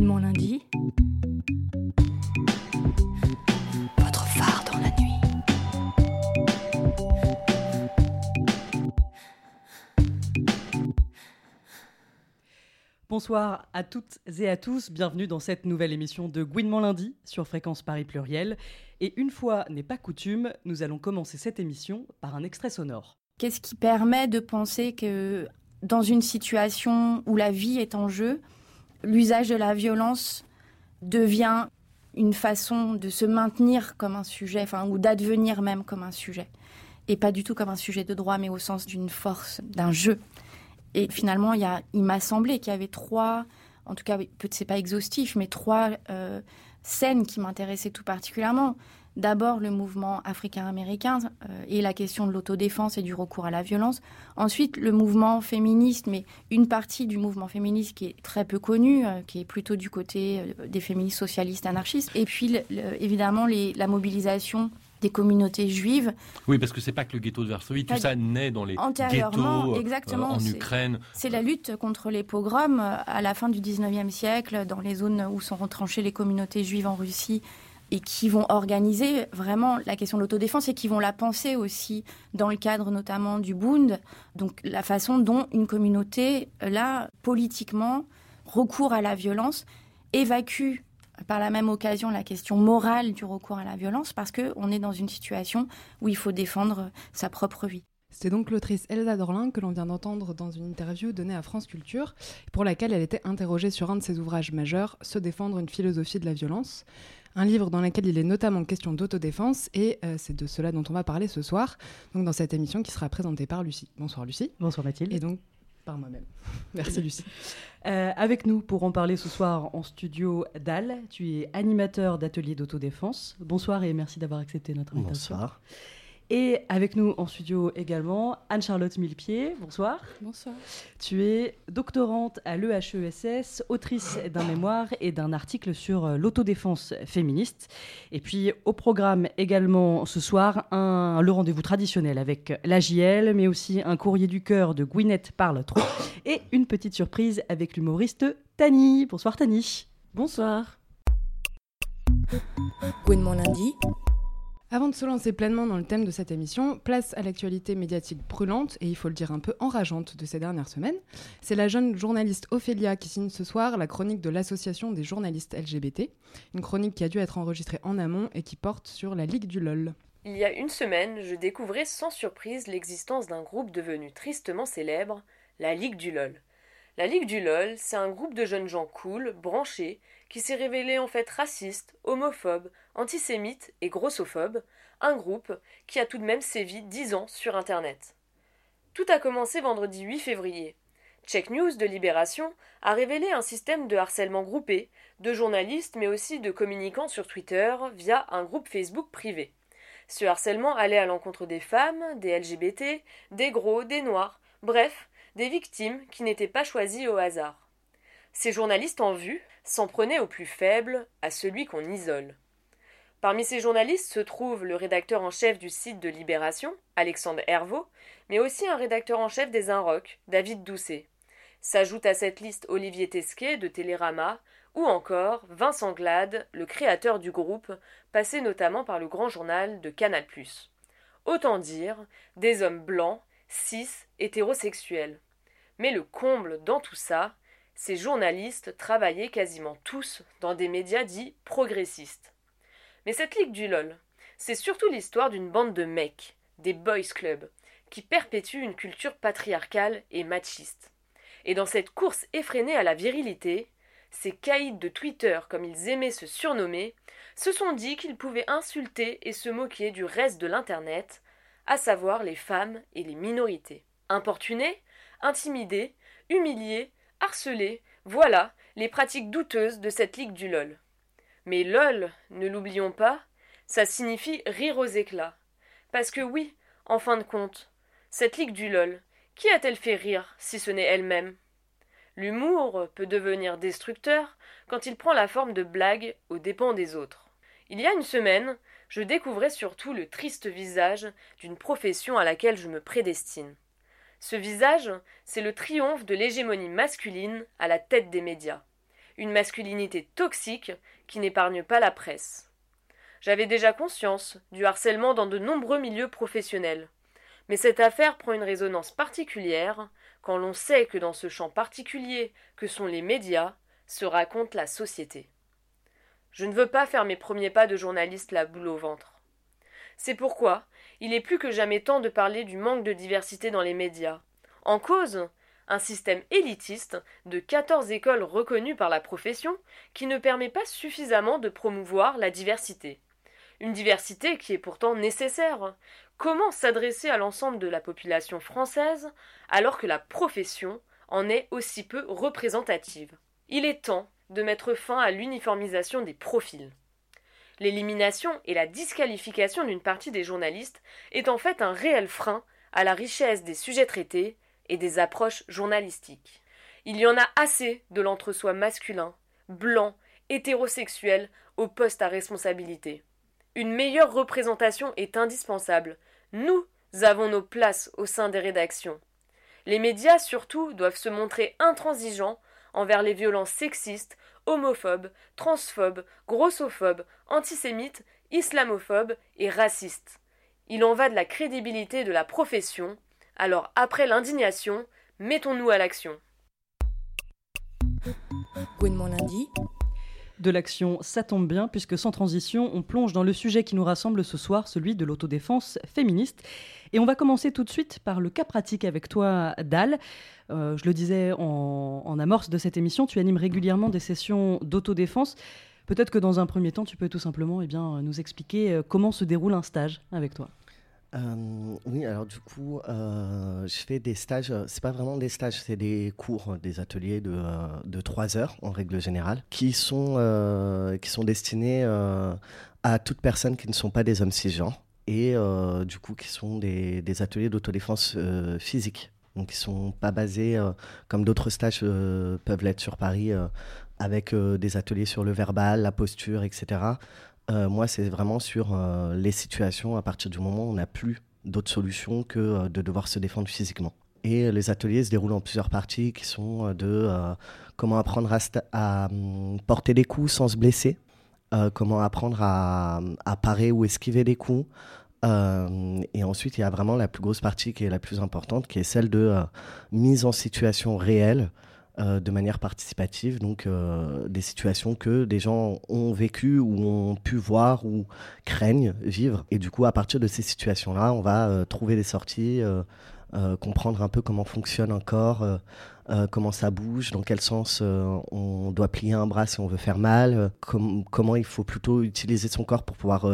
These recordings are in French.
mon lundi. Votre phare dans la nuit. Bonsoir à toutes et à tous, bienvenue dans cette nouvelle émission de Gouinement lundi sur Fréquence Paris Pluriel. Et une fois n'est pas coutume, nous allons commencer cette émission par un extrait sonore. Qu'est-ce qui permet de penser que dans une situation où la vie est en jeu, l'usage de la violence devient une façon de se maintenir comme un sujet, enfin, ou d'advenir même comme un sujet. Et pas du tout comme un sujet de droit, mais au sens d'une force, d'un jeu. Et finalement, il, il m'a semblé qu'il y avait trois, en tout cas, c'est pas exhaustif, mais trois euh, scènes qui m'intéressaient tout particulièrement. D'abord, le mouvement africain-américain euh, et la question de l'autodéfense et du recours à la violence. Ensuite, le mouvement féministe, mais une partie du mouvement féministe qui est très peu connue, euh, qui est plutôt du côté euh, des féministes socialistes anarchistes. Et puis, évidemment, les, la mobilisation des communautés juives. Oui, parce que c'est pas que le ghetto de Varsovie, tout ça naît dans les ghettos exactement, en Ukraine. C'est la lutte contre les pogroms à la fin du 19e siècle, dans les zones où sont retranchées les communautés juives en Russie et qui vont organiser vraiment la question de l'autodéfense et qui vont la penser aussi dans le cadre notamment du Bund, donc la façon dont une communauté, là, politiquement, recourt à la violence, évacue par la même occasion la question morale du recours à la violence parce qu'on est dans une situation où il faut défendre sa propre vie. C'est donc l'autrice Elsa Dorlin que l'on vient d'entendre dans une interview donnée à France Culture, pour laquelle elle était interrogée sur un de ses ouvrages majeurs, Se défendre une philosophie de la violence un livre dans lequel il est notamment question d'autodéfense et euh, c'est de cela dont on va parler ce soir, donc dans cette émission qui sera présentée par Lucie. Bonsoir Lucie. Bonsoir Mathilde. Et donc par moi-même. Merci Lucie. Euh, avec nous pour en parler ce soir en studio Dal, tu es animateur d'atelier d'autodéfense. Bonsoir et merci d'avoir accepté notre invitation. Bonsoir. Et avec nous en studio également, Anne-Charlotte Millepied. Bonsoir. Bonsoir. Tu es doctorante à l'EHESS, autrice d'un mémoire et d'un article sur euh, l'autodéfense féministe. Et puis au programme également ce soir, un, le rendez-vous traditionnel avec l'AJL, mais aussi un courrier du cœur de Gwyneth Parle trop et une petite surprise avec l'humoriste Tani. Bonsoir Tani. Bonsoir. Gwyn lundi. Avant de se lancer pleinement dans le thème de cette émission, place à l'actualité médiatique brûlante et il faut le dire un peu enrageante de ces dernières semaines. C'est la jeune journaliste Ophélia qui signe ce soir la chronique de l'Association des journalistes LGBT, une chronique qui a dû être enregistrée en amont et qui porte sur la Ligue du LOL. Il y a une semaine, je découvrais sans surprise l'existence d'un groupe devenu tristement célèbre, la Ligue du LOL. La Ligue du LOL, c'est un groupe de jeunes gens cool, branchés, qui s'est révélé en fait raciste, homophobe, antisémite et grossophobe, un groupe qui a tout de même sévi dix ans sur Internet. Tout a commencé vendredi 8 février. Check News de Libération a révélé un système de harcèlement groupé, de journalistes mais aussi de communicants sur Twitter via un groupe Facebook privé. Ce harcèlement allait à l'encontre des femmes, des LGBT, des gros, des noirs, bref, des victimes qui n'étaient pas choisies au hasard. Ces journalistes en vue s'en prenaient au plus faible, à celui qu'on isole. Parmi ces journalistes se trouve le rédacteur en chef du site de Libération, Alexandre Hervaux, mais aussi un rédacteur en chef des Inrocks, David Doucet. S'ajoute à cette liste Olivier Tesquet de Télérama, ou encore Vincent Glade, le créateur du groupe, passé notamment par le grand journal de Canal+. Autant dire des hommes blancs, cis, hétérosexuels. Mais le comble dans tout ça, ces journalistes travaillaient quasiment tous dans des médias dits progressistes. Mais cette ligue du LOL, c'est surtout l'histoire d'une bande de mecs, des boys clubs, qui perpétuent une culture patriarcale et machiste. Et dans cette course effrénée à la virilité, ces caïds de Twitter, comme ils aimaient se surnommer, se sont dit qu'ils pouvaient insulter et se moquer du reste de l'Internet, à savoir les femmes et les minorités. Importunés, intimidés, humiliés, harcelés, voilà les pratiques douteuses de cette ligue du LOL. Mais LOL, ne l'oublions pas, ça signifie rire aux éclats. Parce que oui, en fin de compte, cette ligue du LOL, qui a-t-elle fait rire si ce n'est elle-même? L'humour peut devenir destructeur quand il prend la forme de blague aux dépens des autres. Il y a une semaine, je découvrais surtout le triste visage d'une profession à laquelle je me prédestine. Ce visage, c'est le triomphe de l'hégémonie masculine à la tête des médias. une masculinité toxique qui n'épargne pas la presse. J'avais déjà conscience du harcèlement dans de nombreux milieux professionnels. Mais cette affaire prend une résonance particulière quand l'on sait que dans ce champ particulier que sont les médias se raconte la société. Je ne veux pas faire mes premiers pas de journaliste la boule au ventre. C'est pourquoi il est plus que jamais temps de parler du manque de diversité dans les médias. En cause, un système élitiste de quatorze écoles reconnues par la profession qui ne permet pas suffisamment de promouvoir la diversité. Une diversité qui est pourtant nécessaire. Comment s'adresser à l'ensemble de la population française alors que la profession en est aussi peu représentative? Il est temps de mettre fin à l'uniformisation des profils. L'élimination et la disqualification d'une partie des journalistes est en fait un réel frein à la richesse des sujets traités et des approches journalistiques. Il y en a assez de l'entre-soi masculin, blanc, hétérosexuel au poste à responsabilité. Une meilleure représentation est indispensable. Nous avons nos places au sein des rédactions. Les médias surtout doivent se montrer intransigeants envers les violences sexistes, homophobes, transphobes, grossophobes, antisémites, islamophobes et racistes. Il en va de la crédibilité de la profession, alors après l'indignation, mettons-nous à l'action. De l'action, ça tombe bien, puisque sans transition, on plonge dans le sujet qui nous rassemble ce soir, celui de l'autodéfense féministe. Et on va commencer tout de suite par le cas pratique avec toi, Dal. Euh, je le disais en, amorce de cette émission, tu animes régulièrement des sessions d'autodéfense. Peut-être que dans un premier temps, tu peux tout simplement eh bien, nous expliquer euh, comment se déroule un stage avec toi. Euh, oui, alors du coup, je fais des stages, c'est pas vraiment des stages, c'est des cours, des ateliers de, de 3 heures en règle générale, qui sont, qui sont destinés à toutes personnes qui ne sont pas des hommes cisgenres et du coup qui sont des, ateliers d'autodéfense physique donc ils sont pas basés euh, comme d'autres stages euh, peuvent l'être sur Paris euh, avec des ateliers sur le verbal, la posture, etc. moi, c'est vraiment sur les situations à partir du moment où on n'a plus d'autres solutions que de devoir se défendre physiquement. Et les ateliers se déroulent en plusieurs parties qui sont de comment apprendre à, hum, porter des coups sans se blesser, comment apprendre à, parer ou esquiver des coups, euh, et ensuite, il y a vraiment la plus grosse partie qui est la plus importante, qui est celle de euh, mise en situation réelle euh, de manière participative, donc des situations que des gens ont vécues ou ont pu voir ou craignent vivre. Et du coup, à partir de ces situations-là, on va trouver des sorties, comprendre un peu comment fonctionne un corps. comment ça bouge, dans quel sens on doit plier un bras si on veut faire mal, comment il faut plutôt utiliser son corps pour pouvoir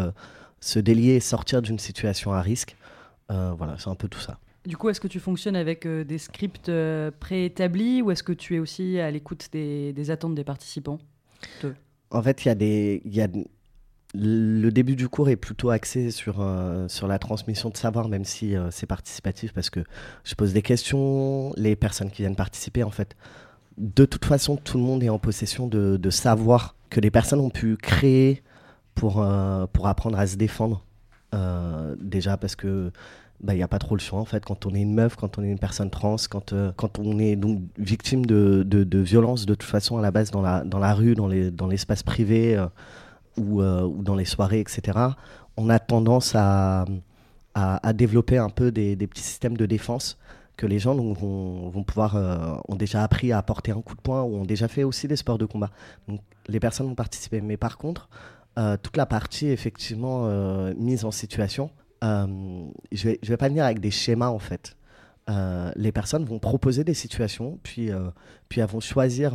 se délier et sortir d'une situation à risque. Euh, voilà, c'est un peu tout ça. Du coup, est-ce que tu fonctionnes avec euh, des scripts euh, préétablis ou est-ce que tu es aussi à l'écoute des, attentes des participants En fait, il y a des. Y a... Le début du cours est plutôt axé sur, sur la transmission de savoir, même si c'est participatif, parce que je pose des questions, les personnes qui viennent participer, en fait, de toute façon, tout le monde est en possession de, de savoir que les personnes ont pu créer pour, euh, pour apprendre à se défendre. Euh, déjà parce que il bah, n'y a pas trop le choix en fait quand on est une meuf, quand on est une personne trans, quand, euh, quand on est donc victime de, de, de violence de toute façon à la base dans la, dans la rue, dans l'espace dans privé ou, ou, dans les soirées, etc. On a tendance à, à, développer un peu des, des, petits systèmes de défense que les gens vont, vont, pouvoir ont déjà appris à porter un coup de poing ou ont déjà fait aussi des sports de combat. Donc les personnes vont participer. Mais par contre, euh, toute la partie effectivement euh, mise en situation, euh, je je vais pas venir avec des schémas en fait. les personnes vont proposer des situations, puis, puis elles vont choisir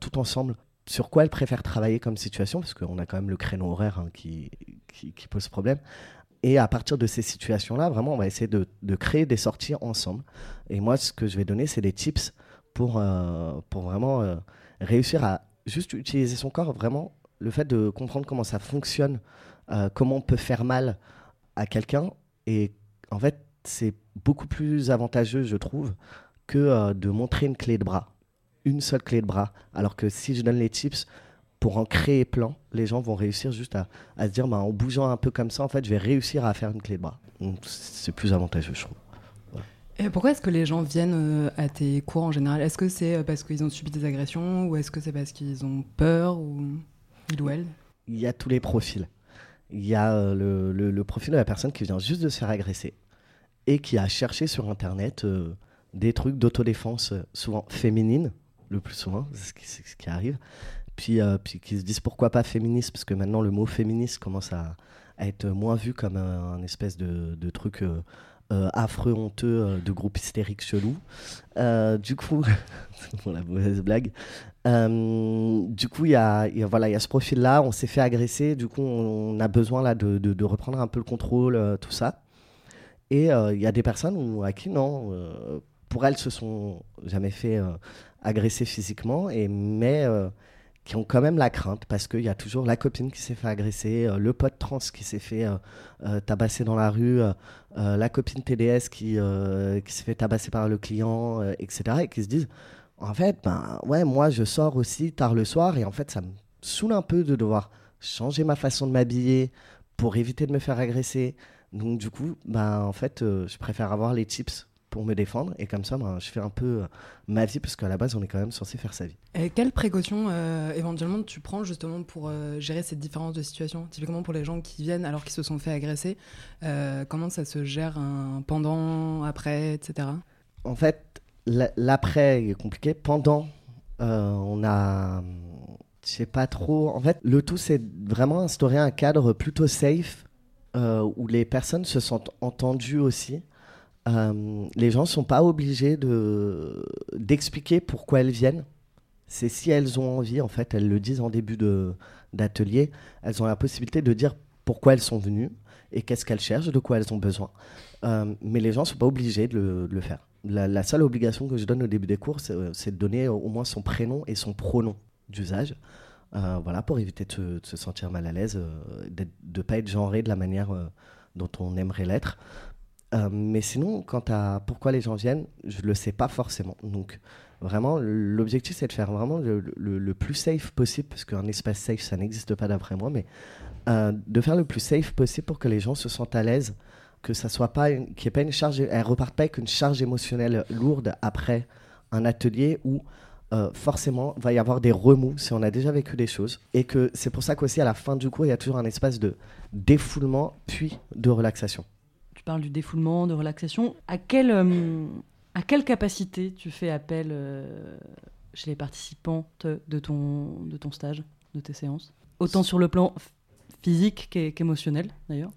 tout ensemble sur quoi elles préfèrent travailler comme situation, parce qu'on a quand même le créneau horaire hein, qui, pose problème. Et à partir de ces situations-là, vraiment, on va essayer de, de, créer des sorties ensemble. Et moi, ce que je vais donner, c'est des tips pour, pour vraiment réussir à juste utiliser son corps vraiment le fait de comprendre comment ça fonctionne, euh, comment on peut faire mal à quelqu'un, et en fait, c'est beaucoup plus avantageux, je trouve, que euh, de montrer une clé de bras, une seule clé de bras. Alors que si je donne les tips pour en créer plein, les gens vont réussir juste à, se dire, bah, en bougeant un peu comme ça, en fait, je vais réussir à faire une clé de bras. C'est plus avantageux, je trouve. Et pourquoi est-ce que les gens viennent euh, à tes cours en général? Est-ce que c'est euh, parce qu'ils ont subi des agressions ou est-ce que c'est parce qu'ils ont peur ou il ou elle Il y a tous les profils. Il y a euh, le, profil de la personne qui vient juste de se faire agresser et qui a cherché sur Internet des trucs d'autodéfense, souvent féminines, le plus souvent, c'est ce, qui arrive. Puis, puis qui se disent pourquoi pas féministe, parce que maintenant le mot féministe commence à, être moins vu comme un, espèce de, de truc euh, affreux, honteux euh, de groupe hystérique chelou. Euh, du coup, pour la mauvaise blague. du coup, il y a, voilà, y a ce profil-là, on s'est fait agresser, du coup, on, a besoin là, de, de, reprendre un peu le contrôle, tout ça. Et il y a des personnes où, à qui, non, pour elles, se sont jamais fait agresser physiquement, et, mais qui ont quand même la crainte parce qu'il y a toujours la copine qui s'est fait agresser, euh, le pote trans qui s'est fait euh, euh, tabasser dans la rue, la copine TDS qui, qui s'est fait tabasser par le client, etc. Et qui se disent en fait, ben ouais, moi je sors aussi tard le soir et en fait ça me saoule un peu de devoir changer ma façon de m'habiller pour éviter de me faire agresser. Donc du coup, ben en fait, je préfère avoir les tips pour me défendre. Et comme ça, ben, je fais un peu euh, ma vie, parce qu'à la base, on est quand même censé faire sa vie. Et quelles précautions euh, éventuellement tu prends justement pour euh, gérer cette différence de situation? Typiquement pour les gens qui viennent alors qu'ils se sont fait agresser, comment ça se gère un pendant, après, etc. En fait, l'après est compliqué. Pendant, on a. Je sais pas trop. En fait, le tout, c'est vraiment instaurer un cadre plutôt safe où les personnes se sentent entendues aussi. Euh, les gens ne sont pas obligés de, d'expliquer pourquoi elles viennent. C'est si elles ont envie, en fait, elles le disent en début de, d'atelier, elles ont la possibilité de dire pourquoi elles sont venues et qu'est-ce qu'elles cherchent, de quoi elles ont besoin. Euh, mais les gens ne sont pas obligés de le, faire. La, seule obligation que je donne au début des cours, c'est, de donner au moins son prénom et son pronom d'usage. Euh, voilà, pour éviter de, se sentir mal à l'aise, de ne pas être genré de la manière dont on aimerait l'être. Euh, mais sinon, quant à pourquoi les gens viennent, je ne le sais pas forcément. Donc, vraiment, l'objectif, c'est de faire vraiment le, plus safe possible, parce qu'un espace safe, ça n'existe pas d'après moi, mais euh, de faire le plus safe possible pour que les gens se sentent à l'aise, que ça soit pas, qu'il ait pas une charge, elles repartent pas avec une charge émotionnelle lourde après un atelier où euh, forcément, va y avoir des remous si on a déjà vécu des choses. Et que c'est pour ça qu'aussi, à la fin du cours, il y a toujours un espace de défoulement, puis de relaxation du défoulement, de relaxation. À quelle, euh, à quelle capacité tu fais appel euh, chez les participantes de ton, de ton stage, de tes séances? Autant sur le plan physique qu'émotionnel, d'ailleurs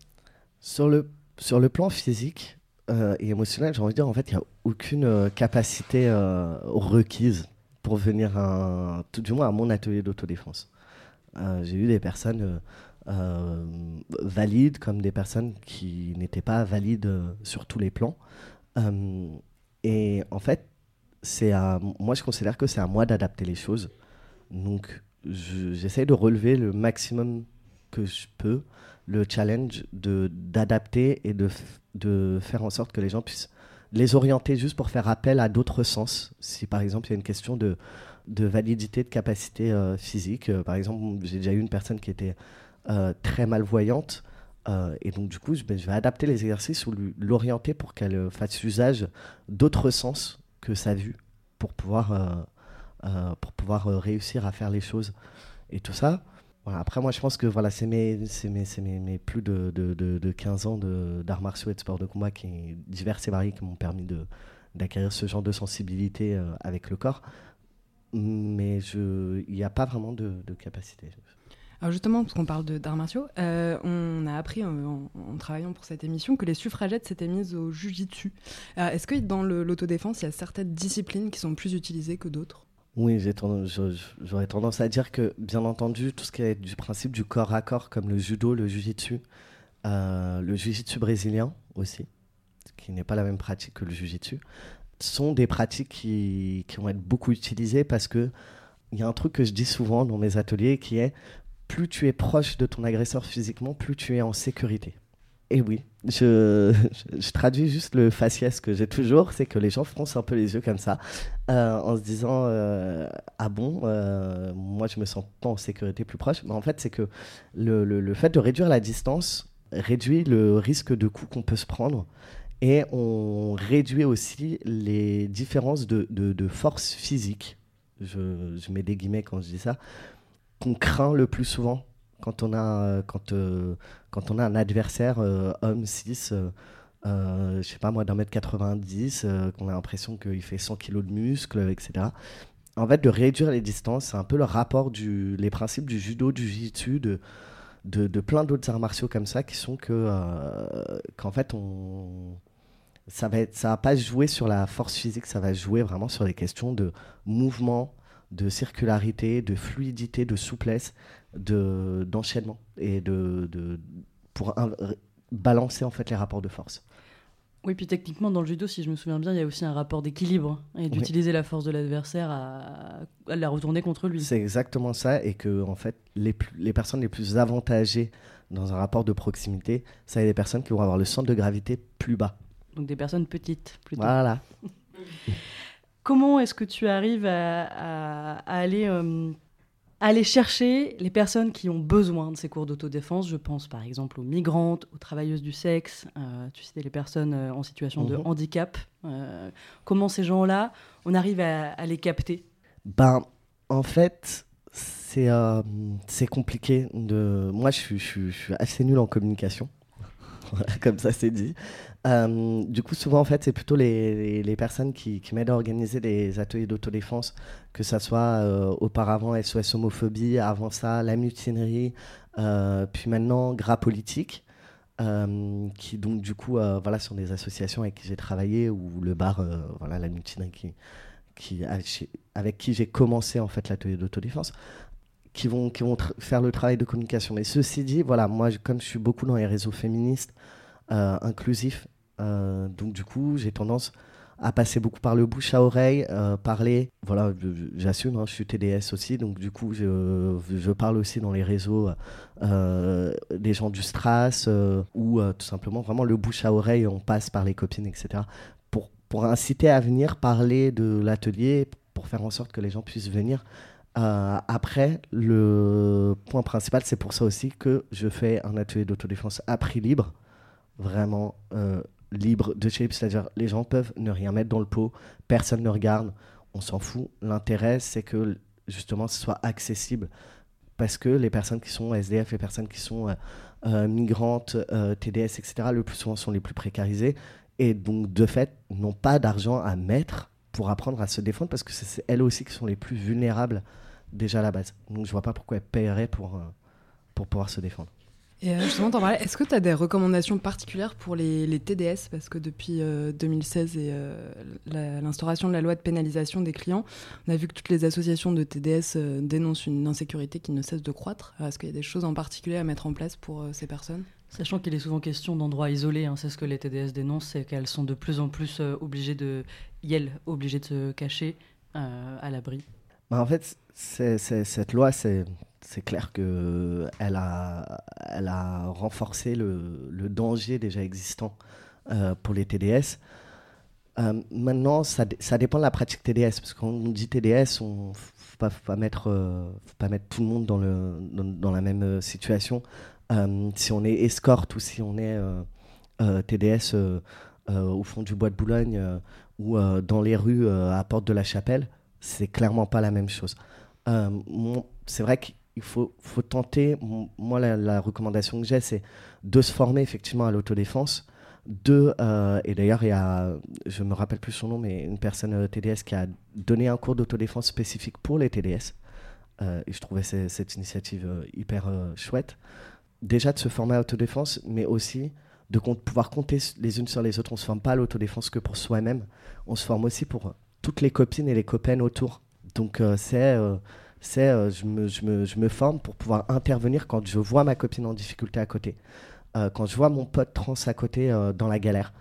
sur le, sur le plan physique euh, et émotionnel, j'ai envie de dire, en fait, il n'y a aucune capacité requise pour venir, un, tout du moins, à mon atelier d'autodéfense. j'ai eu des personnes euh, valides comme des personnes qui n'étaient pas valides euh, sur tous les plans. Euh, et en fait, c'est moi je considère que c'est à moi d'adapter les choses. Donc j'essaie de relever le maximum que je peux le challenge de d'adapter et de, de faire en sorte que les gens puissent les orienter juste pour faire appel à d'autres sens. Si par exemple il y a une question de, de validité de capacité physique, par exemple j'ai déjà eu une personne qui était très malvoyante. Euh, et donc, du coup, je, vais adapter les exercices ou l'orienter pour qu'elle euh, fasse usage d'autres sens que sa vue pour pouvoir, pour pouvoir réussir à faire les choses. Et tout ça. Voilà. Après, moi, je pense que voilà, c'est mes, mes, mes, mes, plus de, de, de, 15 ans d'arts martiaux et de sport de combat qui divers et variés qui m'ont permis d'acquérir ce genre de sensibilité avec le corps. Mais il n'y a pas vraiment de, de capacité. Alors justement, parce qu'on parle d'arts martiaux, euh, on a appris en, travaillant pour cette émission que les suffragettes s'étaient mises au jujitsu. Euh, est-ce que dans l'autodéfense, il y a certaines disciplines qui sont plus utilisées que d'autres? Oui, j'aurais tendance à dire que, bien entendu, tout ce qui est du principe du corps à corps, comme le judo, le jujitsu, euh, le jujitsu brésilien aussi, qui n'est pas la même pratique que le jujitsu, sont des pratiques qui, qui vont être beaucoup utilisées parce que il y a un truc que je dis souvent dans mes ateliers qui est plus tu es proche de ton agresseur physiquement, plus tu es en sécurité. Et oui, je, traduis juste le faciès que j'ai toujours, c'est que les gens froncent un peu les yeux comme ça, euh, en se disant euh, Ah bon, euh, moi je me sens pas en sécurité plus proche. Mais en fait, c'est que le, le, le, fait de réduire la distance réduit le risque de coup qu'on peut se prendre Et on réduit aussi les différences de, de, force physique, je, je, mets des guillemets quand je dis ça, qu'on craint le plus souvent quand on a, quand, quand on a un adversaire homme 6 euh, je sais pas moi, d'un mètre 90, euh, qu'on a l'impression qu'il fait 100 kilos de muscles, etc. En fait, de réduire les distances, c'est un peu le rapport, du, les principes du judo, du jiu-jitsu, de, de, de, plein d'autres arts martiaux comme ça, qui sont que, euh, qu'en fait, on, ça va, être, ça va pas jouer sur la force physique, ça va jouer vraiment sur les questions de mouvement, de circularité, de fluidité, de souplesse, de, d'enchaînement et de, de pour balancer en fait les rapports de force. Oui, puis techniquement, dans le judo, si je me souviens bien, il y a aussi un rapport d'équilibre et d'utiliser la force de l'adversaire à... la retourner contre lui. C'est exactement ça, et que en fait, les, les personnes les plus avantagées dans un rapport de proximité, ça est des personnes qui vont avoir le centre de gravité plus bas. Donc des personnes petites, plutôt. Voilà. Comment est-ce que tu arrives à, aller euh, aller chercher les personnes qui ont besoin de ces cours d'autodéfense? Je pense par exemple aux migrantes, aux travailleuses du sexe, euh, tu sais, les personnes euh, en situation de mhm. handicap. Euh, comment ces gens-là, on arrive à, les capter? Ben, en fait, c'est c'est compliqué. De... Moi, je je suis assez nul en communication. comme ça c'est dit. Euh, du coup, souvent, en fait, c'est plutôt les, personnes qui, m'aident à organiser des ateliers d'autodéfense, que ça soit euh, auparavant SOS homophobie, avant ça la mutinerie, euh, puis maintenant Gras politique, qui donc du coup, voilà, sont des associations avec qui j'ai travaillé, ou le bar, voilà, la mutinerie avec qui j'ai commencé en fait l'atelier d'autodéfense qui vont, qui vont faire le travail de communication. Mais ceci dit, voilà, moi, comme je suis beaucoup dans les réseaux féministes, euh, inclusifs, euh, donc du coup, j'ai tendance à passer beaucoup par le bouche à oreille, euh, parler. Voilà, j'assume, hein, je suis TDS aussi, donc du coup, je, parle aussi dans les réseaux des gens du Stras ou tout simplement vraiment le bouche à oreille, on passe par les copines, etc. Pour, pour inciter à venir parler de l'atelier, pour faire en sorte que les gens puissent venir euh, après, le point principal, c'est pour ça aussi que je fais un atelier d'autodéfense à prix libre, vraiment euh, libre de chez c'est-à-dire les gens peuvent ne rien mettre dans le pot, personne ne regarde, on s'en fout. L'intérêt, c'est que justement, ce soit accessible parce que les personnes qui sont SDF, les personnes qui sont euh, migrantes, TDS, etc., le plus souvent sont les plus précarisées et donc de fait n'ont pas d'argent à mettre pour apprendre à se défendre parce que c'est elles aussi qui sont les plus vulnérables déjà à la base. Donc je vois pas pourquoi elles paieraient pour, euh, pour pouvoir se défendre. Et euh, justement, est-ce que tu as des recommandations particulières pour les, les TDS Parce que depuis 2016 euh, et l'instauration de la loi de pénalisation des clients, on a vu que toutes les associations de TDS dénoncent une insécurité qui ne cesse de croître. Est-ce qu'il y a des choses en particulier à mettre en place pour ces personnes? Sachant qu'il est souvent question d'endroits isolés, hein, c'est ce que les TDS dénoncent, c'est qu'elles sont de plus en plus obligées de, elles, obligées de se cacher à l'abri. Bah en fait, cette loi, c'est clair qu'elle a, elle a renforcé le, danger déjà existant euh, pour les TDS. Euh, maintenant, ça, dépend de la pratique TDS, parce que quand on dit TDS, on ne faut pas, mettre, euh, tout le monde dans la même situation. si on est escorte ou si on est TDS au fond du bois de Boulogne ou dans les rues à Porte de la Chapelle, c'est clairement pas la même chose. Euh, c'est vrai qu'il faut, tenter. Moi, la, recommandation que j'ai, c'est de se former effectivement à l'autodéfense. De, euh, et d'ailleurs, il y a, je me rappelle plus son nom, mais une personne euh, TDS qui a donné un cours d'autodéfense spécifique pour les TDS. et je trouvais cette initiative hyper chouette. Déjà de se former à l'autodéfense, mais aussi de pouvoir compter les unes sur les autres. On se forme pas à l'autodéfense que pour soi-même. On se forme aussi pour toutes les copines et les copains autour. Donc euh, c'est, euh, c'est euh, je, me, je, me, je, me, forme pour pouvoir intervenir quand je vois ma copine en difficulté à côté, quand je vois mon pote trans à côté dans la galère.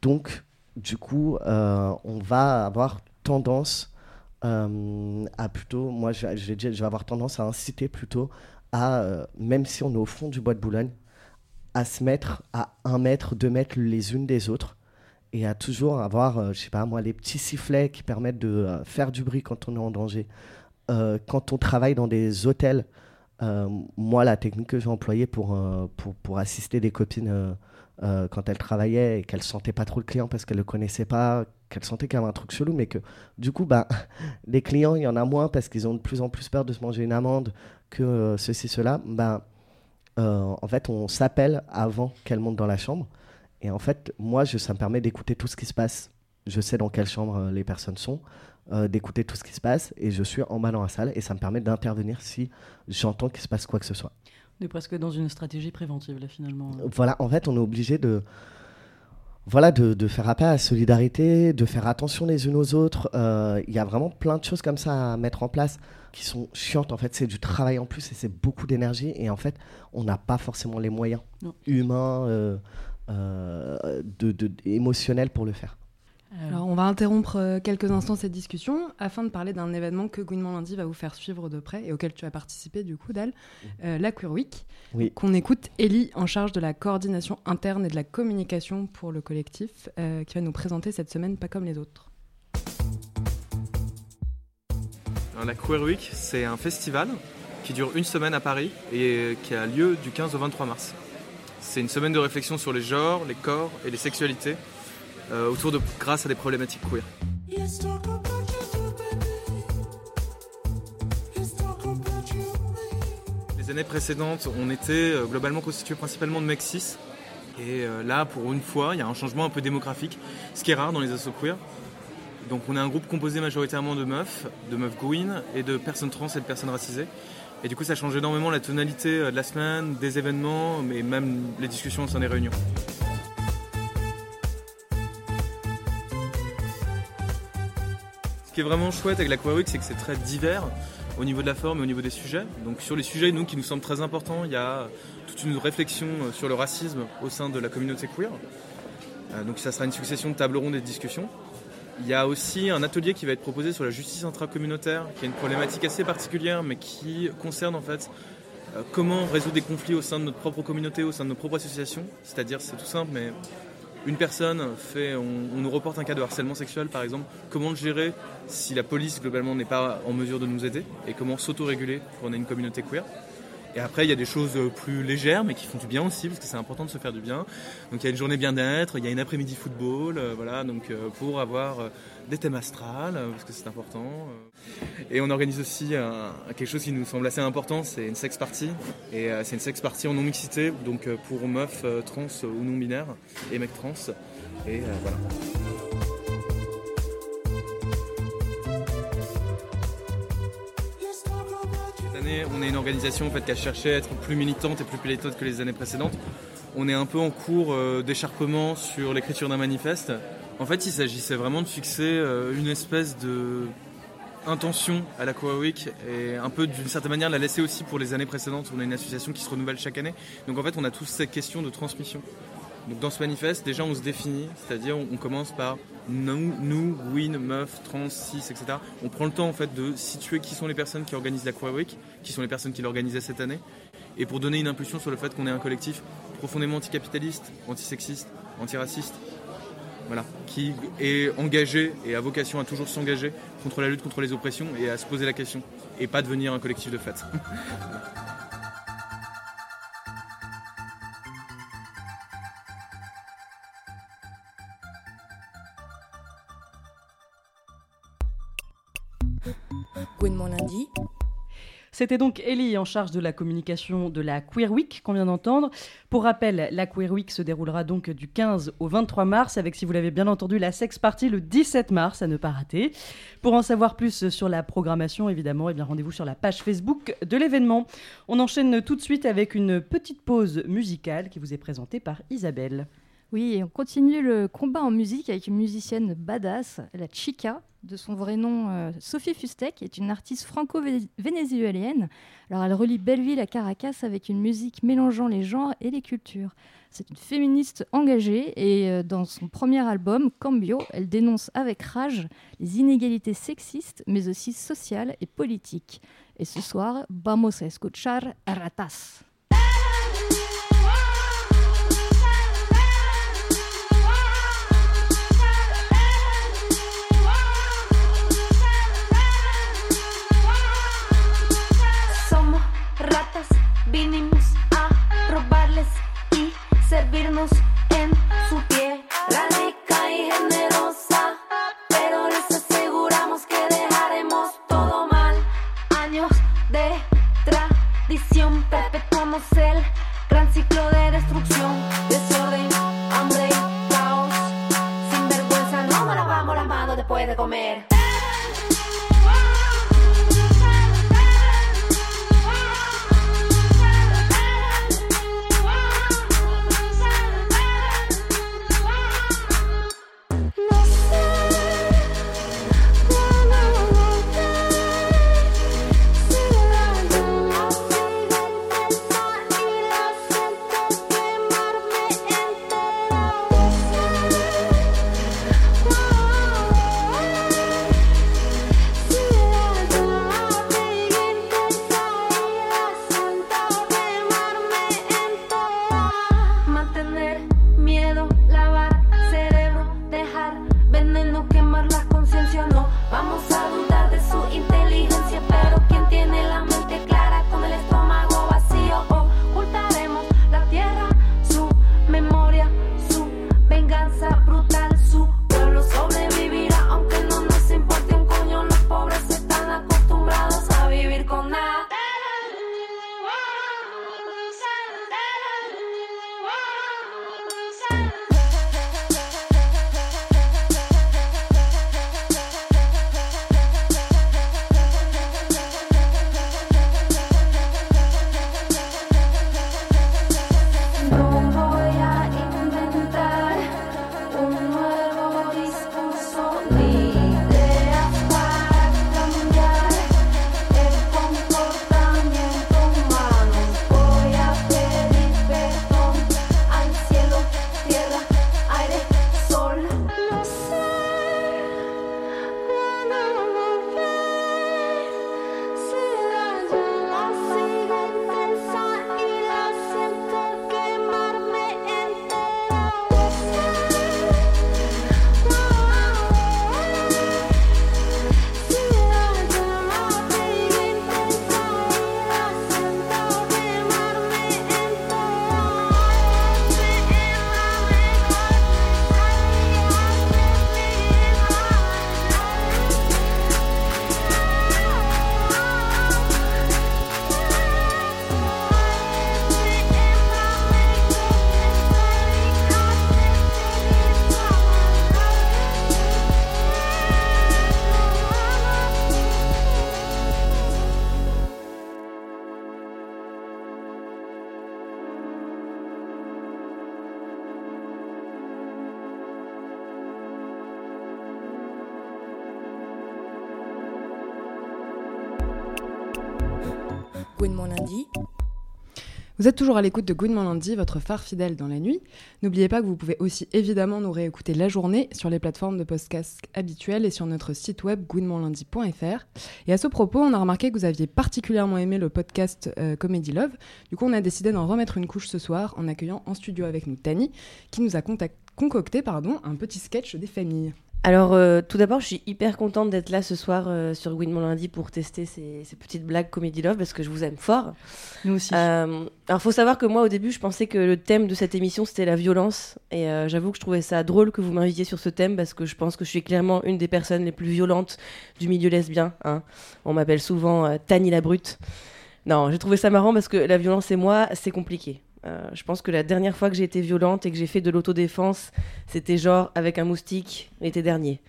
Donc du coup, on va avoir tendance à plutôt, moi je, je, vais avoir tendance à inciter plutôt à, même si on est au fond du bois de Boulogne, à se mettre à un mètre, deux mètres les unes des autres et à toujours avoir, euh, je sais pas moi, les petits sifflets qui permettent de euh, faire du bruit quand on est en danger. Euh, quand on travaille dans des hôtels, moi, la technique que j'ai employée pour, pour, pour, assister des copines quand elle travaillait et qu'elle sentait pas trop le client parce qu'elle le connaissait pas, qu'elle sentait qu'il y avait un truc chelou, mais que du coup, bah, les clients, il y en a moins parce qu'ils ont de plus en plus peur de se manger une amende que ceci, cela. Bah, en fait, on s'appelle avant qu'elle monte dans la chambre. Et en fait, moi, je, ça me permet d'écouter tout ce qui se passe. Je sais dans quelle chambre les personnes sont. Euh, d'écouter tout ce qui se passe et je suis en bas dans la salle et ça me permet d'intervenir si j'entends qu'il se passe quoi que ce soit. On est presque dans une stratégie préventive là finalement. Voilà, en fait on est obligé de, voilà, de, de, faire appel à la solidarité, de faire attention les unes aux autres. Euh, il y a vraiment plein de choses comme ça à mettre en place qui sont chiantes. En fait, c'est du travail en plus et c'est beaucoup d'énergie. Et en fait, on n'a pas forcément les moyens humains, euh, de, de, émotionnels pour le faire. Euh. Alors, on va interrompre euh, quelques instants cette discussion afin de parler d'un événement que Gouinement Lundi va vous faire suivre de près et auquel tu as participé du coup, Dal, euh, la Queer Week. Qu'on écoute Ellie en charge de la coordination interne et de la communication pour le collectif, qui va nous présenter cette semaine Pas comme les autres. La Queer Week, c'est un festival qui dure une semaine à Paris et qui a lieu du 15 au 23 mars. C'est une semaine de réflexion sur les genres, les corps et les sexualités euh, autour de grâce à des problématiques queer. Les années précédentes, on était euh, globalement constitué principalement de mecs cis. Et euh, là, pour une fois, il y a un changement un peu démographique, ce qui est rare dans les assos queer. Donc on est un groupe composé majoritairement de meufs, de meufs gouines et de personnes trans et de personnes racisées. Et du coup, ça change énormément la tonalité de la semaine, des événements, mais même les discussions au sein des réunions. qui est vraiment chouette avec la Queer Week, c'est que c'est très divers au niveau de la forme et au niveau des sujets. Donc sur les sujets, nous, qui nous semblent très importants, il y a toute une réflexion euh, sur le racisme au sein de la communauté queer. Euh, donc ça sera une succession de tables rondes et de discussions. Il y a aussi un atelier qui va être proposé sur la justice intracommunautaire, qui est une problématique assez particulière, mais qui concerne en fait euh, comment résoudre des conflits au sein de notre propre communauté, au sein de nos propres associations. C'est-à-dire, c'est tout simple, mais une personne fait, on, nous reporte un cas de harcèlement sexuel par exemple, comment le gérer si la police globalement n'est pas en mesure de nous aider et comment s'auto-réguler pour qu'on ait une communauté queer? Et après, il y a des choses plus légères, mais qui font du bien aussi, parce que c'est important de se faire du bien. Donc il y a une journée bien-être, il y a une après-midi football, euh, voilà, donc euh, pour avoir euh, des thèmes astrales, parce que c'est important. Et on organise aussi quelque chose qui nous semble assez important, c'est une sex party. Et c'est une sex party en non-mixité, donc pour meufs trans ou non-binaires et mecs trans. Et voilà. Une organisation en fait, qui a cherché à être plus militante et plus militante que les années précédentes. On est un peu en cours euh, d'écharpement sur l'écriture d'un manifeste. En fait, il s'agissait vraiment de fixer euh, une espèce de intention à la Week et un peu d'une certaine manière la laisser aussi pour les années précédentes. On a une association qui se renouvelle chaque année. Donc en fait, on a tous cette question de transmission. Donc dans ce manifeste, déjà on se définit, c'est-à-dire on, commence par nous, nous, win, meuf, trans, cis, etc. On prend le temps en fait de situer qui sont les personnes qui organisent la Queer Week, qui sont les personnes qui l'organisaient cette année, et pour donner une impulsion sur le fait qu'on est un collectif profondément anticapitaliste, antisexiste, antiraciste, voilà, qui est engagé et a vocation à toujours s'engager contre la lutte contre les oppressions et à se poser la question, et pas devenir un collectif de fait. C'était donc Ellie en charge de la communication de la Queer Week qu'on vient d'entendre. Pour rappel, la Queer Week se déroulera donc du 15 au 23 mars avec, si vous l'avez bien entendu, la Sex Party le 17 mars, à ne pas rater. Pour en savoir plus sur la programmation, évidemment, eh rendez-vous sur la page Facebook de l'événement. On enchaîne tout de suite avec une petite pause musicale qui vous est présentée par Isabelle. Oui, on continue le combat en musique avec une musicienne badass, la Chica, de son vrai nom euh, Sophie Fustek, est une artiste franco-vénézuélienne. Alors elle relie Belleville à Caracas avec une musique mélangeant les genres et les cultures. C'est une féministe engagée et euh, dans son premier album, Cambio, elle dénonce avec rage les inégalités sexistes mais aussi sociales et politiques. Et ce soir, vamos a escuchar a Ratas. Comer. Vous êtes toujours à l'écoute de Good Lundi, votre phare fidèle dans la nuit. N'oubliez pas que vous pouvez aussi évidemment nous réécouter la journée sur les plateformes de podcast habituelles et sur notre site web goodmonlundi.fr. Et à ce propos, on a remarqué que vous aviez particulièrement aimé le podcast euh, Comedy Love. Du coup, on a décidé d'en remettre une couche ce soir en accueillant en studio avec nous Tani, qui nous a concocté pardon, un petit sketch des familles. Alors, euh, tout d'abord, je suis hyper contente d'être là ce soir euh, sur Win Mon Lundi pour tester ces, petites blagues Comedy Love parce que je vous aime fort. Nous aussi. Euh, alors, faut savoir que moi, au début, je pensais que le thème de cette émission c'était la violence. Et j'avoue que je trouvais ça drôle que vous m'invitiez sur ce thème parce que je pense que je suis clairement une des personnes les plus violentes du milieu lesbien. Hein. On m'appelle souvent Tani la Brute. Non, j'ai trouvé ça marrant parce que la violence et moi, c'est compliqué. Euh, je pense que la dernière fois que j'ai été violente et que j'ai fait de l'autodéfense, c'était genre avec un moustique l'été dernier.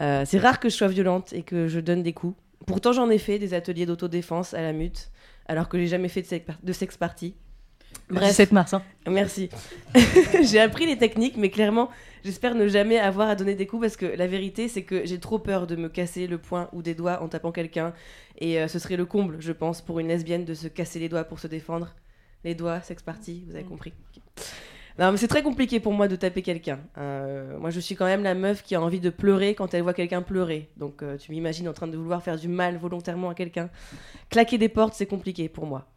Euh, c'est rare que je sois violente et que je donne des coups. Pourtant, j'en ai fait des ateliers d'autodéfense à la mute, alors que j'ai jamais fait de sex party. Bref. 17 mars. Hein. Merci. j'ai appris les techniques, mais clairement, j'espère ne jamais avoir à donner des coups parce que la vérité, c'est que j'ai trop peur de me casser le poing ou des doigts en tapant quelqu'un. Et euh, ce serait le comble, je pense, pour une lesbienne de se casser les doigts pour se défendre les doigts, sex party, vous avez mm. compris. Non, mais c'est très compliqué pour moi de taper quelqu'un. Euh, moi, je suis quand même la meuf qui a envie de pleurer quand elle voit quelqu'un pleurer. Donc, euh, tu m'imagines en train de vouloir faire du mal volontairement à quelqu'un. Claquer des portes, c'est compliqué pour moi.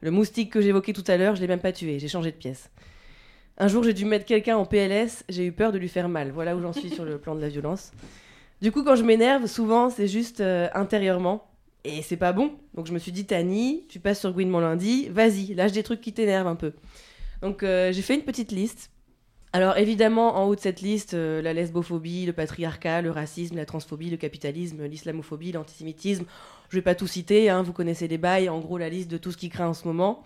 Le moustique que j'évoquais tout à l'heure, je l'ai même pas tué, j'ai changé de pièce. Un jour, j'ai dû mettre quelqu'un en PLS, j'ai eu peur de lui faire mal. Voilà où j'en suis sur le plan de la violence. Du coup, quand je m'énerve, souvent, c'est juste euh, intérieurement. Et c'est pas bon. Donc je me suis dit, Tani, tu passes sur Gwyn mon lundi, vas-y, lâche des trucs qui t'énervent un peu. Donc euh, j'ai fait une petite liste. Alors évidemment, en haut de cette liste, euh, la lesbophobie, le patriarcat, le racisme, la transphobie, le capitalisme, l'islamophobie, l'antisémitisme. Je vais pas tout citer, hein, vous connaissez les bails, en gros la liste de tout ce qui craint en ce moment.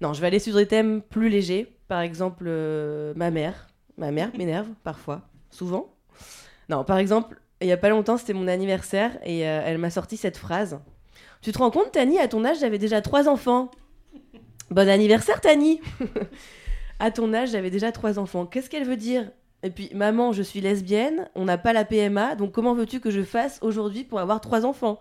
Non, je vais aller sur des thèmes plus légers. Par exemple, euh, ma mère. Ma mère m'énerve parfois, souvent. Non, par exemple, il y a pas longtemps, c'était mon anniversaire, et elle m'a sorti cette phrase. Tu te rends compte, Tani, à ton âge, j'avais déjà trois enfants. Bon anniversaire, Tani À ton âge, j'avais déjà trois enfants. Qu'est-ce qu'elle veut dire? Et puis, maman, je suis lesbienne, on n'a pas la PMA, donc comment veux-tu que je fasse aujourd'hui pour avoir trois enfants?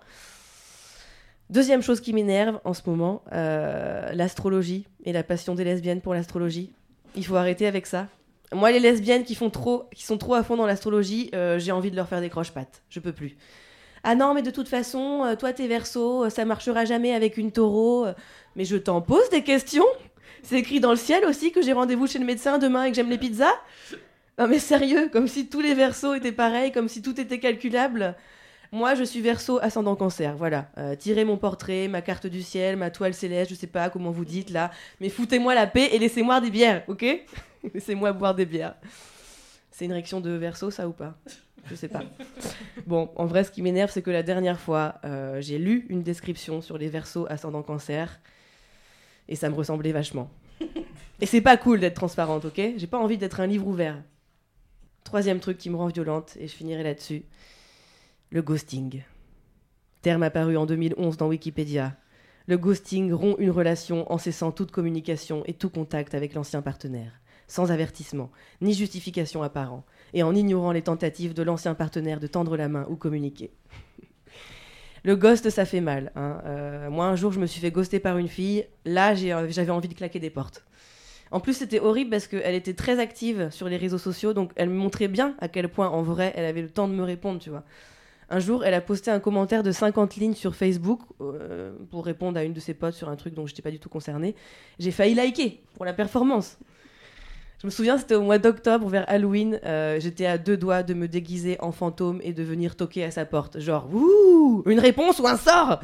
Deuxième chose qui m'énerve en ce moment, euh, l'astrologie et la passion des lesbiennes pour l'astrologie. Il faut arrêter avec ça. Moi, les lesbiennes qui, font trop, qui sont trop à fond dans l'astrologie, euh, j'ai envie de leur faire des croche-pattes. Je peux plus. Ah non, mais de toute façon, euh, toi, t'es verso, ça marchera jamais avec une taureau. Mais je t'en pose des questions C'est écrit dans le ciel aussi que j'ai rendez-vous chez le médecin demain et que j'aime les pizzas Non mais sérieux, comme si tous les versos étaient pareils, comme si tout était calculable. Moi, je suis verso ascendant cancer, voilà. Euh, tirez mon portrait, ma carte du ciel, ma toile céleste, je sais pas comment vous dites là. Mais foutez-moi la paix et laissez-moi des bières, ok? Laissez-moi boire des bières. C'est une réaction de verso, ça ou pas? Je sais pas. Bon, en vrai, ce qui m'énerve, c'est que la dernière fois, euh, j'ai lu une description sur les versos ascendant cancer et ça me ressemblait vachement. Et c'est pas cool d'être transparente, ok? J'ai pas envie d'être un livre ouvert. Troisième truc qui me rend violente, et je finirai là-dessus le ghosting. Terme apparu en 2011 dans Wikipédia. Le ghosting rompt une relation en cessant toute communication et tout contact avec l'ancien partenaire, sans avertissement, ni justification apparent, et en ignorant les tentatives de l'ancien partenaire de tendre la main ou communiquer. Le ghost, ça fait mal. Hein. Euh, moi, un jour, je me suis fait ghoster par une fille. Là, euh, j'avais envie de claquer des portes. En plus, c'était horrible parce qu'elle était très active sur les réseaux sociaux, donc elle me montrait bien à quel point, en vrai, elle avait le temps de me répondre, tu vois. Un jour, elle a posté un commentaire de 50 lignes sur Facebook euh, pour répondre à une de ses potes sur un truc dont je n'étais pas du tout concernée. J'ai failli liker pour la performance. Je me souviens, c'était au mois d'octobre, vers Halloween. Euh, j'étais à deux doigts de me déguiser en fantôme et de venir toquer à sa porte. Genre, une réponse ou un sort?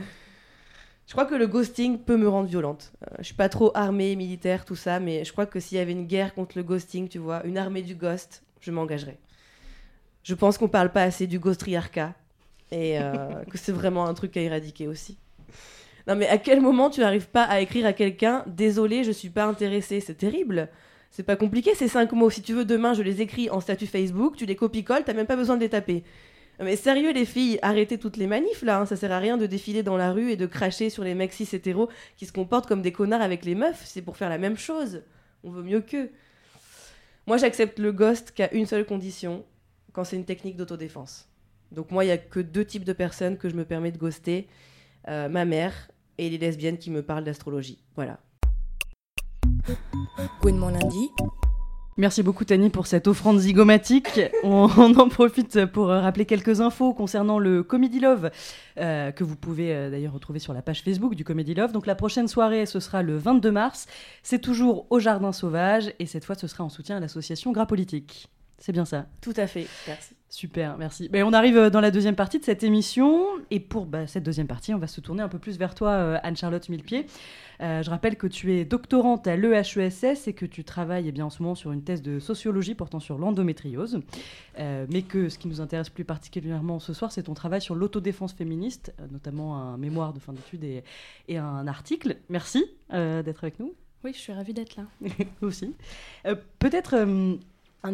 Je crois que le ghosting peut me rendre violente. Euh, je suis pas trop armée, militaire, tout ça, mais je crois que s'il y avait une guerre contre le ghosting, tu vois, une armée du ghost, je m'engagerais. Je pense qu'on parle pas assez du ghostriarcat et euh, que c'est vraiment un truc à éradiquer aussi. Non mais à quel moment tu n'arrives pas à écrire à quelqu'un Désolé, je suis pas intéressé, c'est terrible. C'est pas compliqué ces cinq mots. Si tu veux, demain, je les écris en statut Facebook, tu les copie-colles, t'as même pas besoin de les taper. Mais sérieux, les filles, arrêtez toutes les manifs là. Hein. Ça sert à rien de défiler dans la rue et de cracher sur les mecs cis hétéros qui se comportent comme des connards avec les meufs. C'est pour faire la même chose. On veut mieux qu'eux. Moi, j'accepte le ghost qu'à une seule condition quand c'est une technique d'autodéfense. Donc, moi, il n'y a que deux types de personnes que je me permets de ghoster euh, ma mère et les lesbiennes qui me parlent d'astrologie. Voilà. mon lundi. Merci beaucoup Tani pour cette offrande zygomatique. On, en profite pour rappeler quelques infos concernant le Comedy Love euh, que vous pouvez euh, d'ailleurs retrouver sur la page Facebook du Comedy Love. Donc la prochaine soirée ce sera le 22 mars. C'est toujours au Jardin Sauvage et cette fois ce sera en soutien à l'association Gras Politique. C'est bien ça. Tout à fait. Merci. Super, merci. Ben, on arrive euh, dans la deuxième partie de cette émission. Et pour bah, cette deuxième partie, on va se tourner un peu plus vers toi, euh, Anne-Charlotte Millepied. Euh, je rappelle que tu es doctorante à l'EHESS et que tu travailles eh bien, en ce moment sur une thèse de sociologie portant sur l'endométriose. mais que ce qui nous intéresse plus particulièrement ce soir, c'est ton travail sur l'autodéfense féministe, notamment un mémoire de fin d'études et, et, un article. Merci d'être avec nous. Oui, je suis ravie d'être là. aussi. Peut-être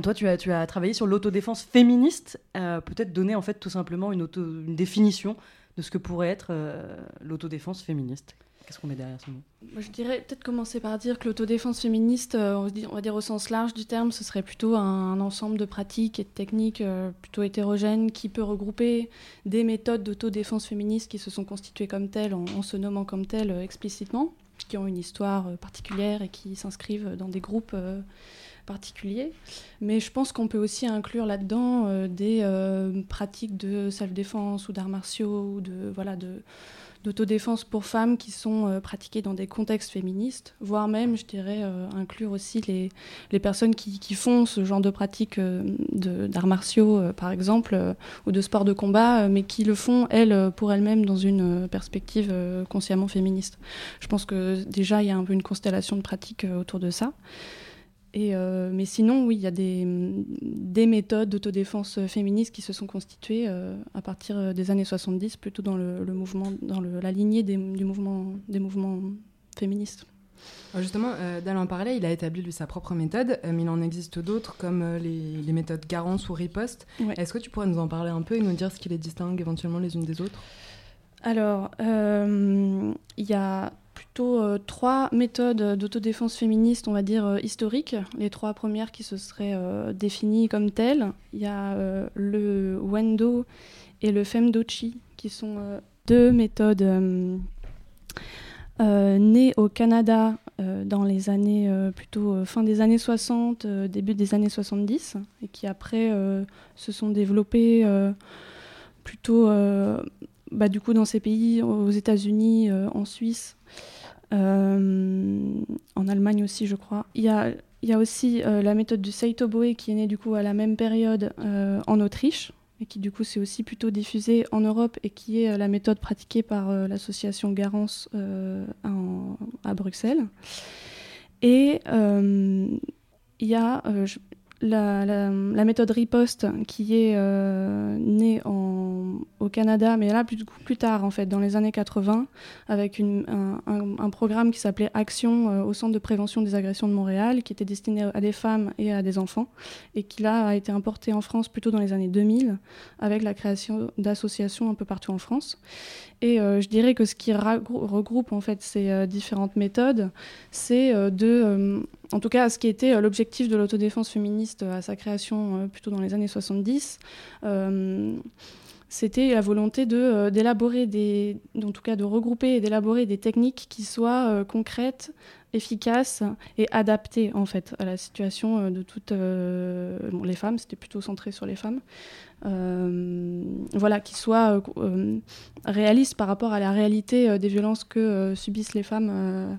toi, tu as, travaillé sur l'autodéfense féministe. Euh, peut-être donner en fait tout simplement une, définition de ce que pourrait être euh, l'autodéfense féministe. Qu'est-ce qu'on met derrière ce mot? Je dirais peut-être commencer par dire que l'autodéfense féministe, euh, on va dire au sens large du terme, ce serait plutôt un, ensemble de pratiques et de techniques plutôt hétérogènes qui peut regrouper des méthodes d'autodéfense féministe qui se sont constituées comme telles en se nommant comme telles explicitement, qui ont une histoire particulière et qui s'inscrivent dans des groupes particulier. Mais je pense qu'on peut aussi inclure là-dedans euh, des euh, pratiques de self-défense ou d'arts martiaux ou de voilà de d'autodéfense pour femmes qui sont euh, pratiquées dans des contextes féministes, voire même, je dirais, inclure aussi les, les personnes qui, qui, font ce genre de pratiques d'arts martiaux, par exemple, ou de sport de combat, mais qui le font, elles, pour elles-mêmes, dans une perspective consciemment féministe. Je pense que déjà, il y a un peu une constellation de pratiques autour de ça. Euh, mais sinon, oui, il y a des, des méthodes d'autodéfense féministe qui se sont constituées euh, à partir euh, des années 70, plutôt dans le, mouvement, dans la lignée des, du mouvement, des mouvements féministes. Justement, euh, d'Alain parlait, il a établi lui sa propre méthode, mais il en existe d'autres comme les, méthodes Garance ou Riposte. Est-ce que tu pourrais nous en parler un peu et nous dire ce qui les distingue éventuellement les unes des autres? Alors, il y a plutôt euh, trois méthodes d'autodéfense féministe, on va dire, euh, historiques. Les trois premières qui se seraient euh, définies comme telles. Il y a le Wendo et le Femdochi, qui sont deux méthodes nées au Canada dans les années, plutôt fin des années 60, début des années 70, et qui après se sont développées plutôt bah, du coup dans ces pays, aux États-Unis, en Suisse, en Allemagne aussi, je crois. Il y a, il y a aussi euh, la méthode du Seitoboe qui est née du coup à la même période euh, en Autriche et qui du coup s'est aussi plutôt diffusée en Europe et qui est la méthode pratiquée par l'association Garance à Bruxelles. Et il y a, la, méthode riposte qui est euh, née au Canada, mais là plus, plus tard en fait, dans les années 80, avec un, programme qui s'appelait Action euh, au Centre de prévention des agressions de Montréal, qui était destiné à des femmes et à des enfants, et qui a été importé en France plutôt dans les années 2000, avec la création d'associations un peu partout en France. Et euh, je dirais que ce qui regroupe en fait ces euh, différentes méthodes, c'est euh, de, en tout cas, ce qui était l'objectif de l'autodéfense féministe à sa création plutôt dans les années 70 c'était la volonté de d'élaborer des, en tout cas de regrouper et d'élaborer des techniques qui soient concrètes, efficaces et adaptées en fait à la situation de toutes les femmes. C'était plutôt centré sur les femmes, euh, voilà, qui soit euh, euh, réaliste par rapport à la réalité des violences que subissent les femmes euh,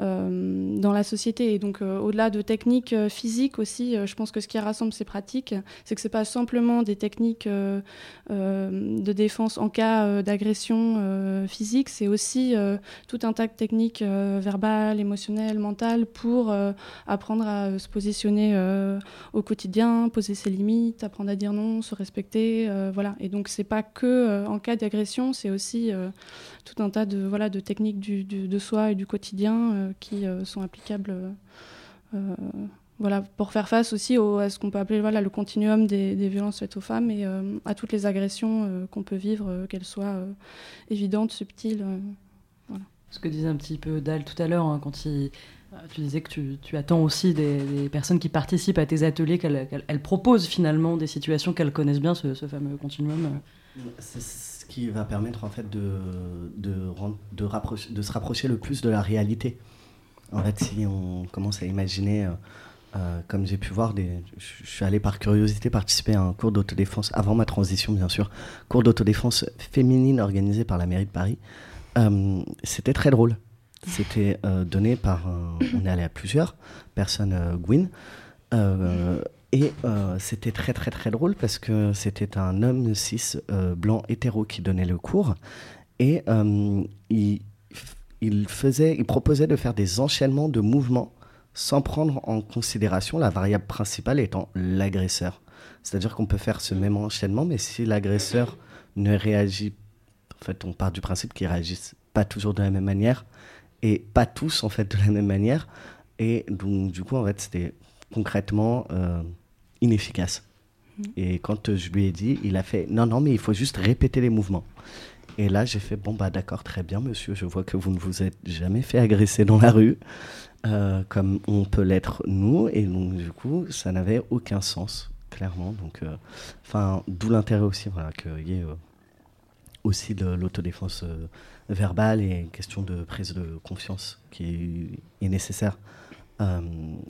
dans la société. Et donc, euh, au-delà de techniques euh, physiques aussi, je pense que ce qui rassemble ces pratiques, c'est que ce n'est pas simplement des techniques de défense en cas d'agression physique, c'est aussi tout un tas de techniques verbales, émotionnelles, mentales pour apprendre à se positionner au quotidien, poser ses limites, apprendre à dire non, se respecter. voilà. Et donc, c'est pas que en cas d'agression, c'est aussi tout un tas de, voilà, de techniques du, de soi et du quotidien euh, qui euh, sont applicables euh, voilà, pour faire face aussi au, à ce qu'on peut appeler voilà, le continuum des, des, violences faites aux femmes et à toutes les agressions qu'on peut vivre, qu'elles soient évidentes, subtiles. voilà. Ce que disait un petit peu Dal tout à l'heure, hein, quand il, tu disais que tu, tu attends aussi des, personnes qui participent à tes ateliers, qu'elles proposent finalement des situations qu'elles connaissent bien, ce, ce fameux continuum. C'est qui va permettre en fait de, de, de, se rapprocher le plus de la réalité. En fait, si on commence à imaginer, euh, euh, comme j'ai pu voir, je suis allé par curiosité participer à un cours d'autodéfense, avant ma transition bien sûr, cours d'autodéfense féminine organisé par la mairie de Paris. Euh, c'était très drôle. C'était donné par, on est allé à plusieurs personnes, Gwyn. Et euh, c'était très très très drôle parce que c'était un homme cis euh, blanc hétéro qui donnait le cours et euh, il, il, faisait, il proposait de faire des enchaînements de mouvements sans prendre en considération la variable principale étant l'agresseur. C'est-à-dire qu'on peut faire ce même enchaînement, mais si l'agresseur ne réagit, en fait, on part du principe qu'ils réagissent pas toujours de la même manière et pas tous en fait de la même manière. Et donc du coup, en fait, c'était concrètement inefficace. Et quand je lui ai dit, il a fait non, non, mais il faut juste répéter les mouvements. Et là, j'ai fait bon, bah d'accord, très bien, monsieur. Je vois que vous ne vous êtes jamais fait agresser dans la rue, euh, comme on peut l'être nous. Et donc, du coup, ça n'avait aucun sens, clairement. Donc, euh, enfin, d'où l'intérêt aussi, voilà, qu'il y ait euh, aussi de l'autodéfense verbale et une question de prise de confiance qui est, nécessaire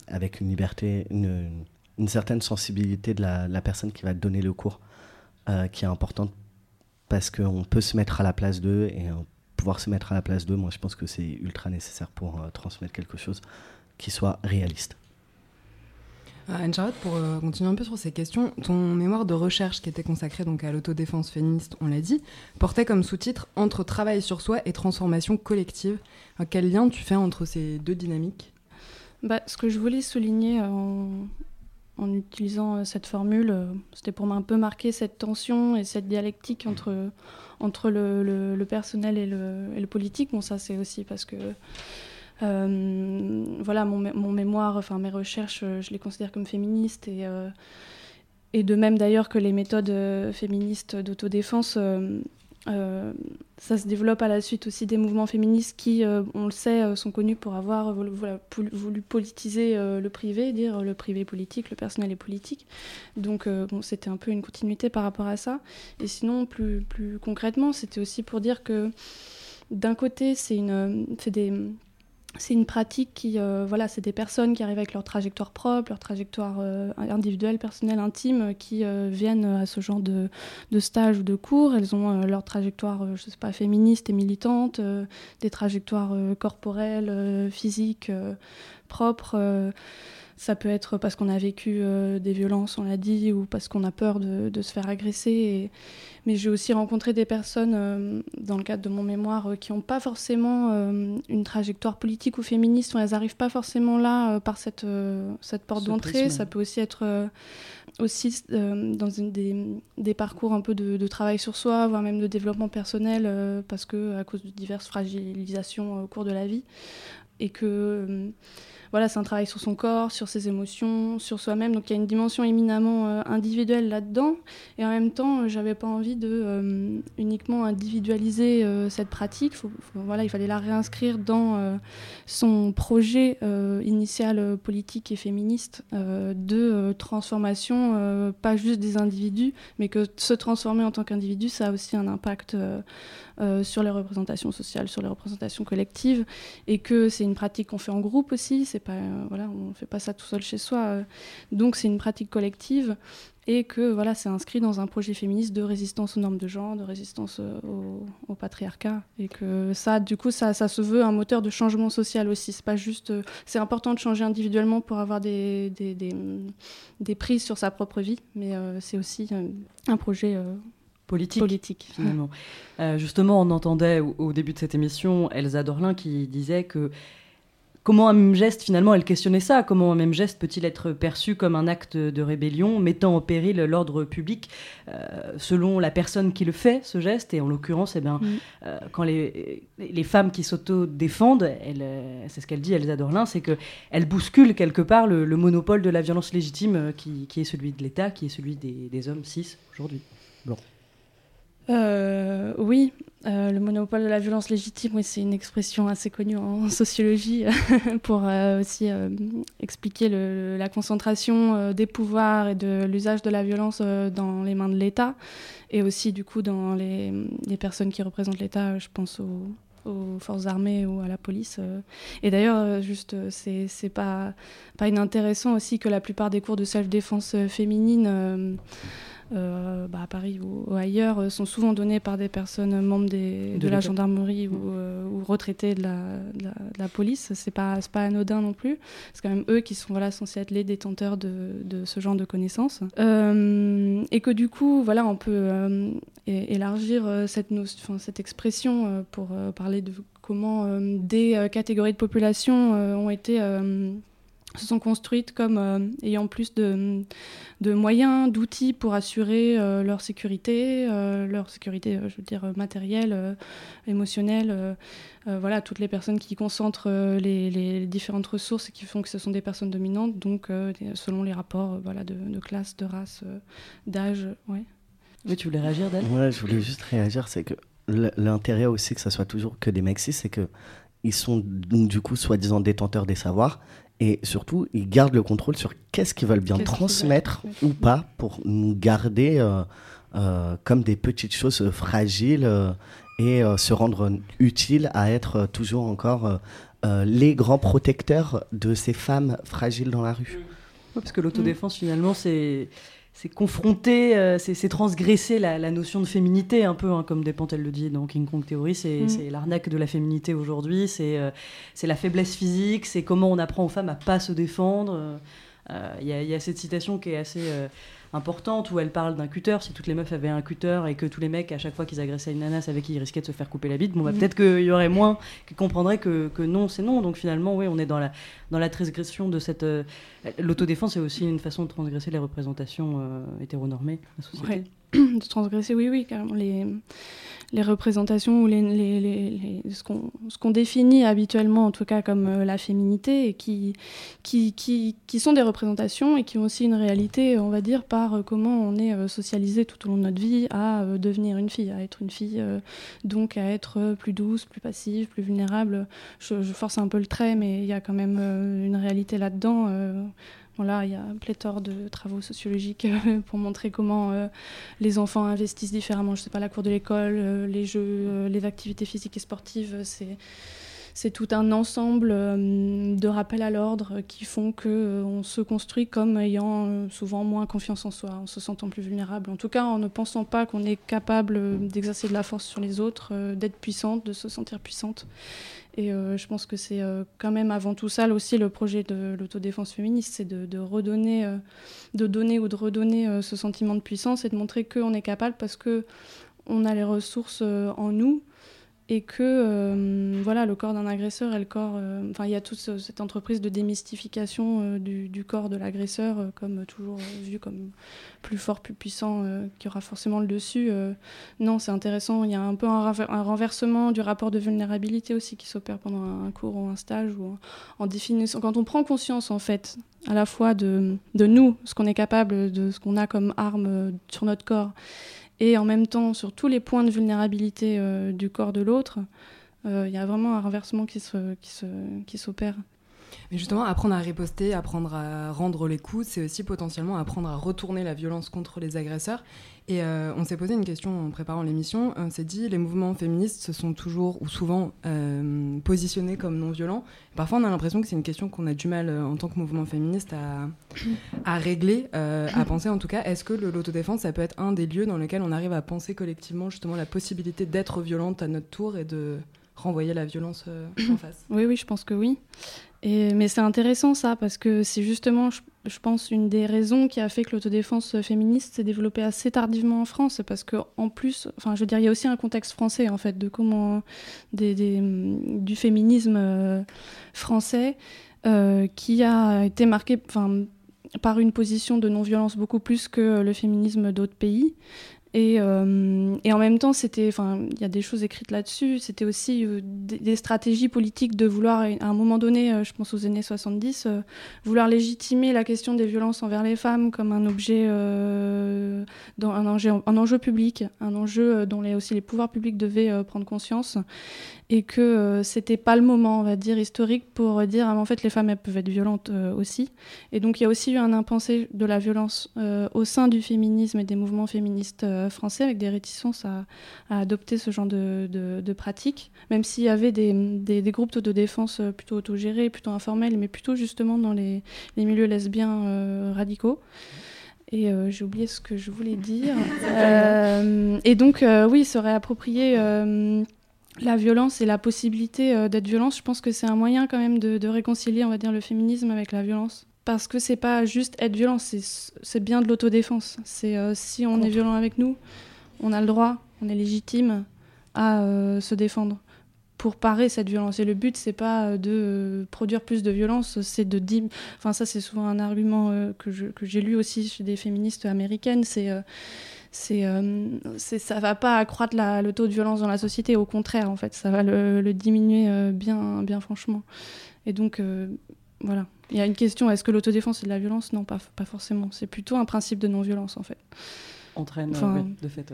avec une liberté, une certaine sensibilité de la, personne qui va donner le cours euh, qui est importante parce qu'on peut se mettre à la place d'eux et euh, pouvoir se mettre à la place d'eux, moi je pense que c'est ultra nécessaire pour euh, transmettre quelque chose qui soit réaliste. Anne-Charlotte, pour continuer un peu sur ces questions, ton mémoire de recherche qui était consacré donc à l'autodéfense féministe, on l'a dit, portait comme sous-titre Entre travail sur soi et transformation collective. quel lien tu fais entre ces deux dynamiques? Bah, Ce que je voulais souligner en, en utilisant euh, cette formule. Euh, c'était pour un peu marquer cette tension et cette dialectique entre, entre le, personnel et le, politique. Bon, ça, c'est aussi parce que voilà, mon, mon, mémoire, enfin mes recherches, je les considère comme féministes et, et de même d'ailleurs que les méthodes féministes d'autodéfense euh, ça se développe à la suite aussi des mouvements féministes qui, euh, on le sait, euh, sont connus pour avoir voulu, voulu politiser le privé, dire le privé politique, le personnel est politique. Donc bon, c'était un peu une continuité par rapport à ça. Et sinon, plus, plus concrètement, c'était aussi pour dire que d'un côté, c'est des c'est une pratique qui, euh, voilà, c'est des personnes qui arrivent avec leur trajectoire propre, leur trajectoire euh, individuelle, personnelle, intime, qui euh, viennent à ce genre de, stage ou de cours. Elles ont leur trajectoire, je sais pas, féministe et militante, des trajectoires corporelles, physiques, propres. Ça peut être parce qu'on a vécu euh, des violences, on l'a dit, ou parce qu'on a peur de, se faire agresser. Mais j'ai aussi rencontré des personnes, euh, dans le cadre de mon mémoire, euh, qui n'ont pas forcément une trajectoire politique ou féministe, ou elles n'arrivent pas forcément là par cette, cette porte d'entrée. Ça peut aussi être aussi dans une, des, parcours un peu de, de, travail sur soi, voire même de développement personnel, parce que à cause de diverses fragilisations au cours de la vie. Et que voilà, c'est un travail sur son corps, sur ses émotions, sur soi-même. Donc il y a une dimension éminemment euh, individuelle là-dedans. Et en même temps, j'avais pas envie de euh, uniquement individualiser euh, cette pratique. voilà, il fallait la réinscrire dans son projet initial politique et féministe de transformation, pas juste des individus, mais que se transformer en tant qu'individu, ça a aussi un impact sur les représentations sociales, sur les représentations collectives, et que c'est une pratique qu'on fait en groupe aussi. C'est pas, euh, voilà, on fait pas ça tout seul chez soi. Euh. donc c'est une pratique collective et que voilà, c'est inscrit dans un projet féministe de résistance aux normes de genre, de résistance euh, au, patriarcat, et que ça, du coup, ça, ça, se veut un moteur de changement social aussi. C'est pas juste, c'est important de changer individuellement pour avoir des, des, des, prises sur sa propre vie, mais c'est aussi un projet politique, politique. finalement. justement, on entendait au, au, début de cette émission Elsa Dorlin qui disait que Comment un même geste, finalement, elle questionnait ça. Comment un même geste peut-il être perçu comme un acte de rébellion, mettant en péril l'ordre public euh, selon la personne qui le fait, ce geste? Et en l'occurrence, eh bien, mm. euh, quand les, les, femmes qui s'auto-défendent, euh, c'est ce qu'elle dit, Elsa Dorlin, c'est qu'elles bousculent quelque part le, monopole de la violence légitime qui, qui est celui de l'État, qui est celui des, des hommes cis aujourd'hui. Bon. Euh, oui, euh, le monopole de la violence légitime, oui, c'est une expression assez connue en sociologie pour euh, aussi expliquer la concentration des pouvoirs et de l'usage de la violence dans les mains de l'État et aussi du coup dans les, personnes qui représentent l'État, je pense aux, forces armées ou à la police. Et d'ailleurs, juste, c'est pas, pas inintéressant aussi que la plupart des cours de self-défense féminine euh, bah, à Paris ou, ailleurs, euh, sont souvent donnés par des personnes membres de, la gendarmerie ou, euh, ou retraités de la, de la, police. C'est pas, pas anodin non plus. C'est quand même eux qui sont voilà, censés être les détenteurs de, de ce genre de connaissances. et que du coup, voilà, on peut élargir cette, cette expression pour parler de comment des catégories de population ont été se sont construites comme euh, ayant plus de, de moyens, d'outils pour assurer euh, leur sécurité, euh, leur sécurité, je veux dire, matérielle, émotionnelle. voilà, toutes les personnes qui concentrent les, les, différentes ressources et qui font que ce sont des personnes dominantes, donc selon les rapports voilà, de, de classe, de race, d'âge. Ouais. Oui, tu voulais réagir, Dan Ouais, je voulais juste réagir, c'est que l'intérêt aussi que ça soit toujours que des mecs c'est que ils sont donc du coup soi-disant détenteurs des savoirs et surtout, ils gardent le contrôle sur qu'est-ce qu'ils veulent bien transmettre ou pas pour nous garder euh, euh, comme des petites choses fragiles euh, et se rendre utiles à être toujours encore les grands protecteurs de ces femmes fragiles dans la rue. parce que l'autodéfense, finalement, c'est c'est confronter, euh, c'est transgresser la, notion de féminité, un peu, hein, comme Despantel le dit dans King Kong Theory, c'est mm. l'arnaque de la féminité aujourd'hui, euh, c'est la faiblesse physique, c'est comment on apprend aux femmes à pas se défendre. Euh, il y, a cette citation qui est assez importante où elle parle d'un cutter. Si toutes les meufs avaient un cutter et que tous les mecs, à chaque fois qu'ils agressaient une nana, savaient qu'ils risquaient de se faire couper la bite, bon, bah, peut-être qu'il y aurait moins qui comprendraient que, que non, c'est non. Donc finalement, oui, on est dans la, dans la transgression de cette. Euh, l'autodéfense est aussi une façon de transgresser les représentations euh, hétéronormées de la société. de transgresser, oui, oui, carrément. Les, les représentations ou les, les, ce qu'on définit habituellement, en tout cas comme euh, la féminité, et qui, qui, qui, qui, sont des représentations et qui ont aussi une réalité, on va dire, par euh, comment on est euh, socialisé tout au long de notre vie à devenir une fille, à être une fille, donc à être plus douce, plus passive, plus vulnérable. Je, je, force un peu le trait, mais il y a quand même une réalité là-dedans Là, il y a pléthore de travaux sociologiques euh, pour montrer comment euh, les enfants investissent différemment. Je ne sais pas, la cour de l'école, euh, les jeux, les activités physiques et sportives, c'est c'est tout un ensemble de rappels à l'ordre qui font que on se construit comme ayant souvent moins confiance en soi, en se sentant plus vulnérable. En tout cas, en ne pensant pas qu'on est capable d'exercer de la force sur les autres, d'être puissante, de se sentir puissante. Et euh, je pense que c'est euh, quand même avant tout ça aussi le projet de l'autodéfense féministe, c'est de, redonner, euh, de donner ou de redonner ce sentiment de puissance et de montrer qu'on est capable parce que on a les ressources en nous et que euh, voilà le corps d'un agresseur et le corps euh, enfin il y a toute cette entreprise de démystification euh, du, corps de l'agresseur comme toujours vu comme plus fort plus puissant qui aura forcément le dessus non c'est intéressant. Il y a un peu un, renversement du rapport de vulnérabilité aussi qui s'opère pendant un, cours ou un stage ou en, quand on prend conscience en fait à la fois de, de nous ce qu'on est capable de ce qu'on a comme arme sur notre corps et en même temps sur tous les points de vulnérabilité euh, du corps de l'autre, euh, il y a vraiment un renversement qui s'opère. Qui mais justement, apprendre à riposter, apprendre à rendre les coups, c'est aussi potentiellement apprendre à retourner la violence contre les agresseurs. Et euh, on s'est posé une question en préparant l'émission. On s'est dit, les mouvements féministes se sont toujours ou souvent euh, positionnés comme non violents. Parfois, on a l'impression que c'est une question qu'on a du mal euh, en tant que mouvement féministe à, à régler, à penser en tout cas. Est-ce que l'autodéfense, ça peut être un des lieux dans lesquels on arrive à penser collectivement justement la possibilité d'être violente à notre tour et de renvoyer la violence en face Oui, oui, je pense que oui mais c'est intéressant ça, parce que c'est justement, je, pense, une des raisons qui a fait que l'autodéfense féministe s'est développée assez tardivement en France, parce que en plus, enfin, je veux dire, il y a aussi un contexte français en fait de comment des, du féminisme euh, français euh, qui a été marqué, enfin par une position de non-violence beaucoup plus que le féminisme d'autres pays. Et, euh, et, en même temps, c'était, enfin, il y a des choses écrites là-dessus. C'était aussi euh, des, stratégies politiques de vouloir, à un moment donné, euh, je pense aux années 70, vouloir légitimer la question des violences envers les femmes comme un objet, un, enjeu public, un enjeu dont aussi les pouvoirs publics devaient prendre conscience et que euh, c'était pas le moment, on va dire, historique pour dire ah, en fait les femmes elles peuvent être violentes euh, aussi. Et donc il y a aussi eu un impensé de la violence euh, au sein du féminisme et des mouvements féministes français avec des réticences à, adopter ce genre de, de, pratiques, même s'il y avait des, des, groupes de défense plutôt autogérés, plutôt informels, mais plutôt justement dans les, les milieux lesbiens radicaux. Et j'ai oublié ce que je voulais dire. et donc, oui, il serait approprié la violence et la possibilité euh, d'être violence, je pense que c'est un moyen quand même de, réconcilier, on va dire, le féminisme avec la violence. Parce que c'est pas juste être violent, c'est bien de l'autodéfense. C'est euh, si on est violent avec nous, on a le droit, on est légitime à euh, se défendre pour parer cette violence. Et le but, c'est pas de produire plus de violence, c'est de dire. Enfin, ça, c'est souvent un argument que j'ai lu aussi chez des féministes américaines. C'est c'est euh, ça va pas accroître le taux de violence dans la société au contraire en fait. Ça va le, diminuer euh, bien bien franchement. Et donc euh, voilà. Il y a une question est-ce que l'autodéfense est de la violence? Non pas pas forcément. C'est plutôt un principe de non violence en fait entraîne de fait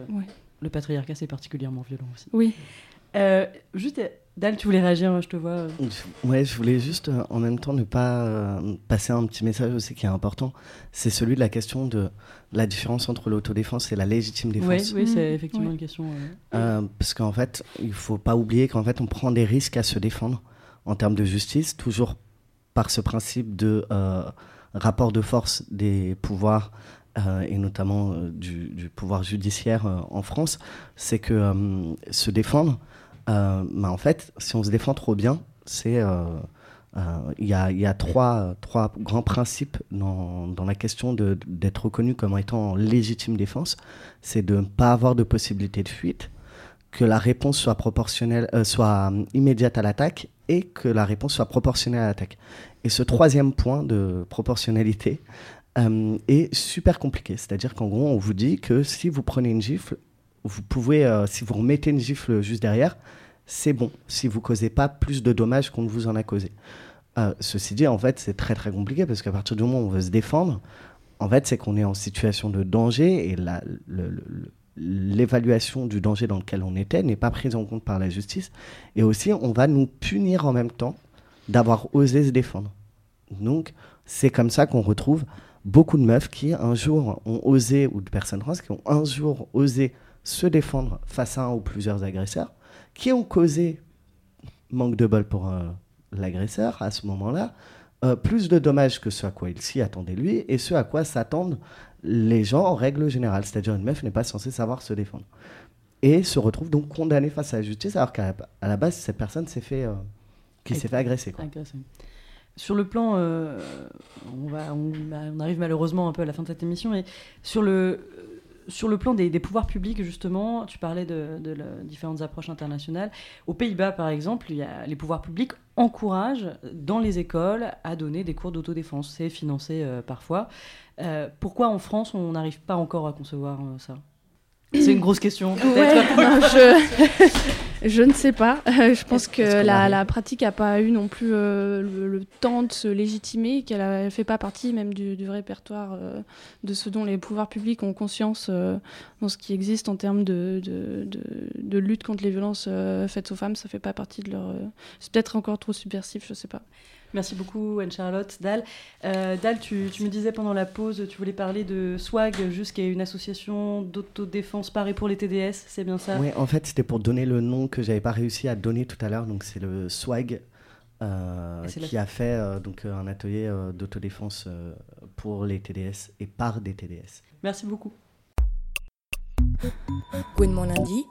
le patriarcat c'est particulièrement violent aussi. Oui. Juste Dal, tu voulais réagir, hein, je te vois. Ouais, je voulais juste en même temps ne pas passer un petit message aussi qui est important. C'est celui de la question de la différence entre l'autodéfense et la légitime défense. Oui, c'est mmh. effectivement une question. Euh, parce qu'en fait, il faut pas oublier qu'en fait, on prend des risques à se défendre en termes de justice, toujours par ce principe de euh, rapport de force des pouvoirs euh, et notamment du, pouvoir judiciaire en France, c'est que se défendre, bah, en fait, si on se défend trop bien, c'est euh, il y, a, trois, trois, grands principes dans, dans la question d'être reconnu comme étant en légitime défense. C'est de ne pas avoir de possibilité de fuite, que la réponse soit proportionnelle, euh, soit euh, immédiate à l'attaque et que la réponse soit proportionnelle à l'attaque. Et ce troisième point de proportionnalité est super compliqué. C'est-à-dire qu'en gros, on vous dit que si vous prenez une gifle, vous pouvez, euh, si vous remettez une gifle juste derrière, c'est bon, si vous causez pas plus de dommages qu'on ne vous en a causé. Euh, ceci dit, en fait, c'est très très compliqué parce qu'à partir du moment où on veut se défendre, en fait, c'est qu'on est en situation de danger et l'évaluation du danger dans lequel on était n'est pas prise en compte par la justice. Et aussi, on va nous punir en même temps d'avoir osé se défendre. Donc, c'est comme ça qu'on retrouve beaucoup de meufs qui, un jour, ont osé, ou de personnes trans, qui ont un jour osé se défendre face à un ou plusieurs agresseurs, qui ont causé, manque de bol pour euh, l'agresseur à ce moment-là, euh, plus de dommages que ce à quoi il s'y attendait lui et ce à quoi s'attendent les gens en règle générale. C'est-à-dire une meuf n'est pas censée savoir se défendre. Et se retrouve donc condamnée face à la justice alors qu'à la base, cette personne s'est fait, euh, fait agresser. Sur le plan, on, va, on, arrive malheureusement un peu à la fin de cette émission, mais sur le, sur le plan des, pouvoirs publics, justement, tu parlais de, différentes approches internationales. Aux Pays-Bas, par exemple, il y a, les pouvoirs publics encouragent dans les écoles à donner des cours d'autodéfense. C'est financé euh, parfois. Euh, pourquoi en France, on n'arrive pas encore à concevoir euh, ça? C'est une grosse question. je... Je ne sais pas. je pense que la, pratique n'a pas eu non plus euh, le, temps de se légitimer, qu'elle ne fait pas partie même du, répertoire euh, de ce dont les pouvoirs publics ont conscience euh, dans ce qui existe en termes de, de, lutte contre les violences faites aux femmes. Ça ne fait pas partie de leur. C'est peut-être encore trop subversif, je ne sais pas. Merci beaucoup, Anne-Charlotte. Dal, euh, Dal tu, me disais pendant la pause, tu voulais parler de SWAG, juste qui est une association d'autodéfense parée pour les TDS, c'est bien ça? Oui, en fait, c'était pour donner le nom que j'avais pas réussi à donner tout à l'heure. Donc, c'est le SWAG euh, qui a fait euh, donc, un atelier d'autodéfense pour les TDS et par des TDS. Merci beaucoup. mon lundi.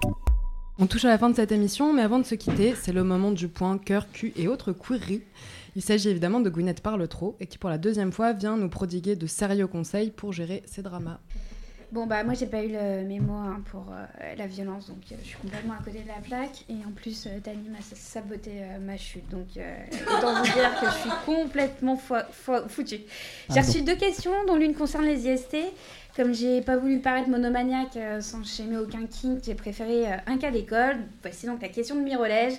On touche à la fin de cette émission, mais avant de se quitter, c'est le moment du point cœur, cul et autres queries. Il s'agit évidemment de Gwyneth Parle Trop et qui pour la deuxième fois vient nous prodiguer de sérieux conseils pour gérer ces dramas. Bon bah moi j'ai pas eu le mémo hein, pour euh, la violence donc euh, je suis complètement à côté de la plaque et en plus euh, Dani m'a saboté ma chute donc autant vous dire que je suis complètement foutue. J'ai reçu deux questions dont l'une concerne les IST. Comme j'ai pas voulu paraître monomaniaque sans schémer aucun kink, j'ai préféré un cas d'école. Voici donc la question de Mirolège.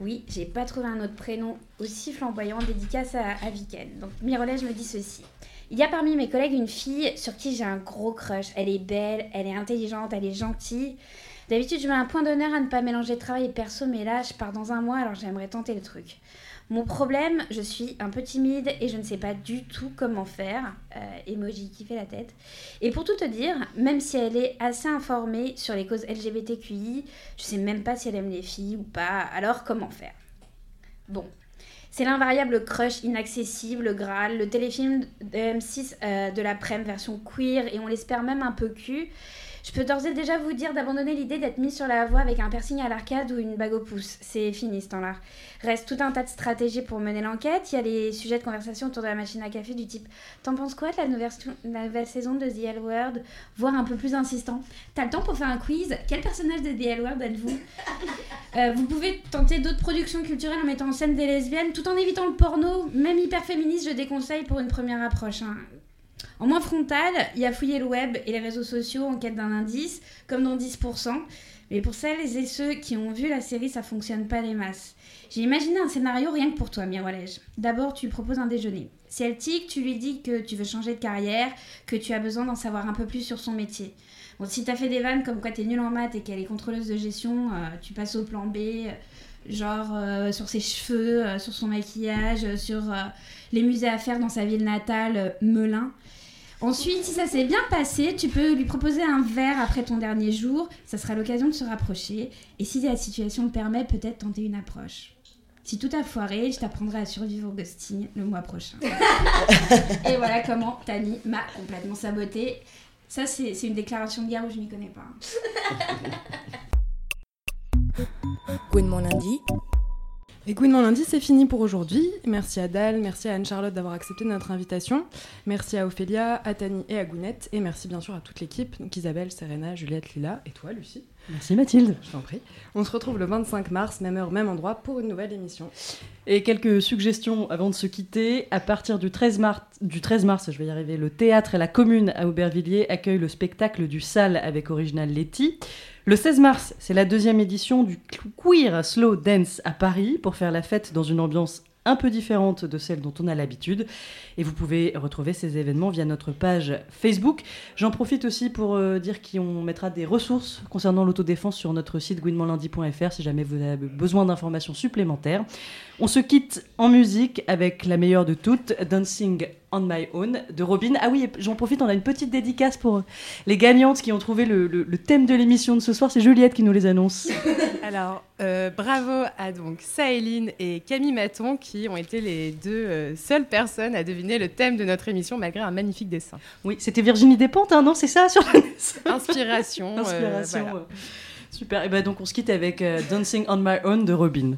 Oui, j'ai pas trouvé un autre prénom aussi flamboyant, dédicace à, à Viken. Donc Mirolège me dit ceci. Il y a parmi mes collègues une fille sur qui j'ai un gros crush. Elle est belle, elle est intelligente, elle est gentille. D'habitude, je mets un point d'honneur à ne pas mélanger travail et perso, mais là, je pars dans un mois, alors j'aimerais tenter le truc. Mon problème, je suis un peu timide et je ne sais pas du tout comment faire. Euh, emoji qui fait la tête. Et pour tout te dire, même si elle est assez informée sur les causes LGBTQI, je sais même pas si elle aime les filles ou pas. Alors comment faire? Bon, c'est l'invariable crush inaccessible, Graal, le téléfilm de M6 euh, de la Prem version queer et on l'espère même un peu cul. Je peux d'ores et déjà vous dire d'abandonner l'idée d'être mis sur la voie avec un piercing à l'arcade ou une bague au pouce. C'est fini ce temps-là. Reste tout un tas de stratégies pour mener l'enquête. Il y a les sujets de conversation autour de la machine à café du type T'en penses quoi de la nouvelle, la nouvelle saison de The L Word Voire un peu plus insistant. T'as le temps pour faire un quiz? Quel personnage de The L Word êtes-vous? Euh, Vous pouvez tenter d'autres productions culturelles en mettant en scène des lesbiennes tout en évitant le porno. Même hyper féministe, je déconseille pour une première approche. Hein. En moins frontal, il y a fouiller le web et les réseaux sociaux en quête d'un indice, comme dans 10%. Mais pour celles et ceux qui ont vu la série, ça fonctionne pas des masses. J'ai imaginé un scénario rien que pour toi, Mirolège. D'abord, tu lui proposes un déjeuner. Si elle tu lui dis que tu veux changer de carrière, que tu as besoin d'en savoir un peu plus sur son métier. Bon, si t'as fait des vannes comme quoi t'es nulle en maths et qu'elle est contrôleuse de gestion, euh, tu passes au plan B, euh, genre euh, sur ses cheveux, sur son maquillage, sur les musées à faire dans sa ville natale, Melun. Ensuite, si ça s'est bien passé, tu peux lui proposer un verre après ton dernier jour. Ça sera l'occasion de se rapprocher. Et si la situation le permet, peut-être tenter une approche. Si tout a foiré, je t'apprendrai à survivre au ghosting le mois prochain. et voilà comment Tani m'a complètement sabotée. Ça, c'est une déclaration de guerre où je m'y connais pas. Good mon lundi. Et mon lundi, c'est fini pour aujourd'hui. Merci à Dal, merci à Anne-Charlotte d'avoir accepté notre invitation. Merci à Ophélia, à Tani et à Gwyneth. Et merci bien sûr à toute l'équipe, Isabelle, Serena, Juliette, Lila et toi, Lucie. Merci Mathilde. Je t'en prie. On se retrouve le 25 mars, même heure, même endroit, pour une nouvelle émission. Et quelques suggestions avant de se quitter. À partir du 13 mars, du 13 mars je vais y arriver, le théâtre et la commune à Aubervilliers accueillent le spectacle du Sal avec Original Letty. Le 16 mars, c'est la deuxième édition du Queer Slow Dance à Paris pour faire la fête dans une ambiance un peu différente de celle dont on a l'habitude. Et vous pouvez retrouver ces événements via notre page Facebook. J'en profite aussi pour euh, dire qu'on mettra des ressources concernant l'autodéfense sur notre site gwynmanlundi.fr si jamais vous avez besoin d'informations supplémentaires. On se quitte en musique avec la meilleure de toutes, Dancing on My Own de Robin. Ah oui, j'en profite, on a une petite dédicace pour les gagnantes qui ont trouvé le, thème de l'émission de ce soir. C'est Juliette qui nous les annonce. Alors, euh, bravo à donc Saéline et Camille Maton qui ont été les deux euh, seules personnes à deviner le thème de notre émission malgré un magnifique dessin. Oui, c'était Virginie Despentes, hein, non C'est ça sur la Inspiration. Inspiration. Euh, Super. Et ben donc on se quitte avec Dancing on My Own de Robin.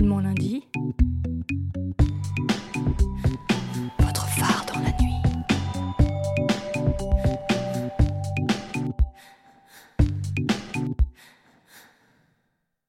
Mon lundi.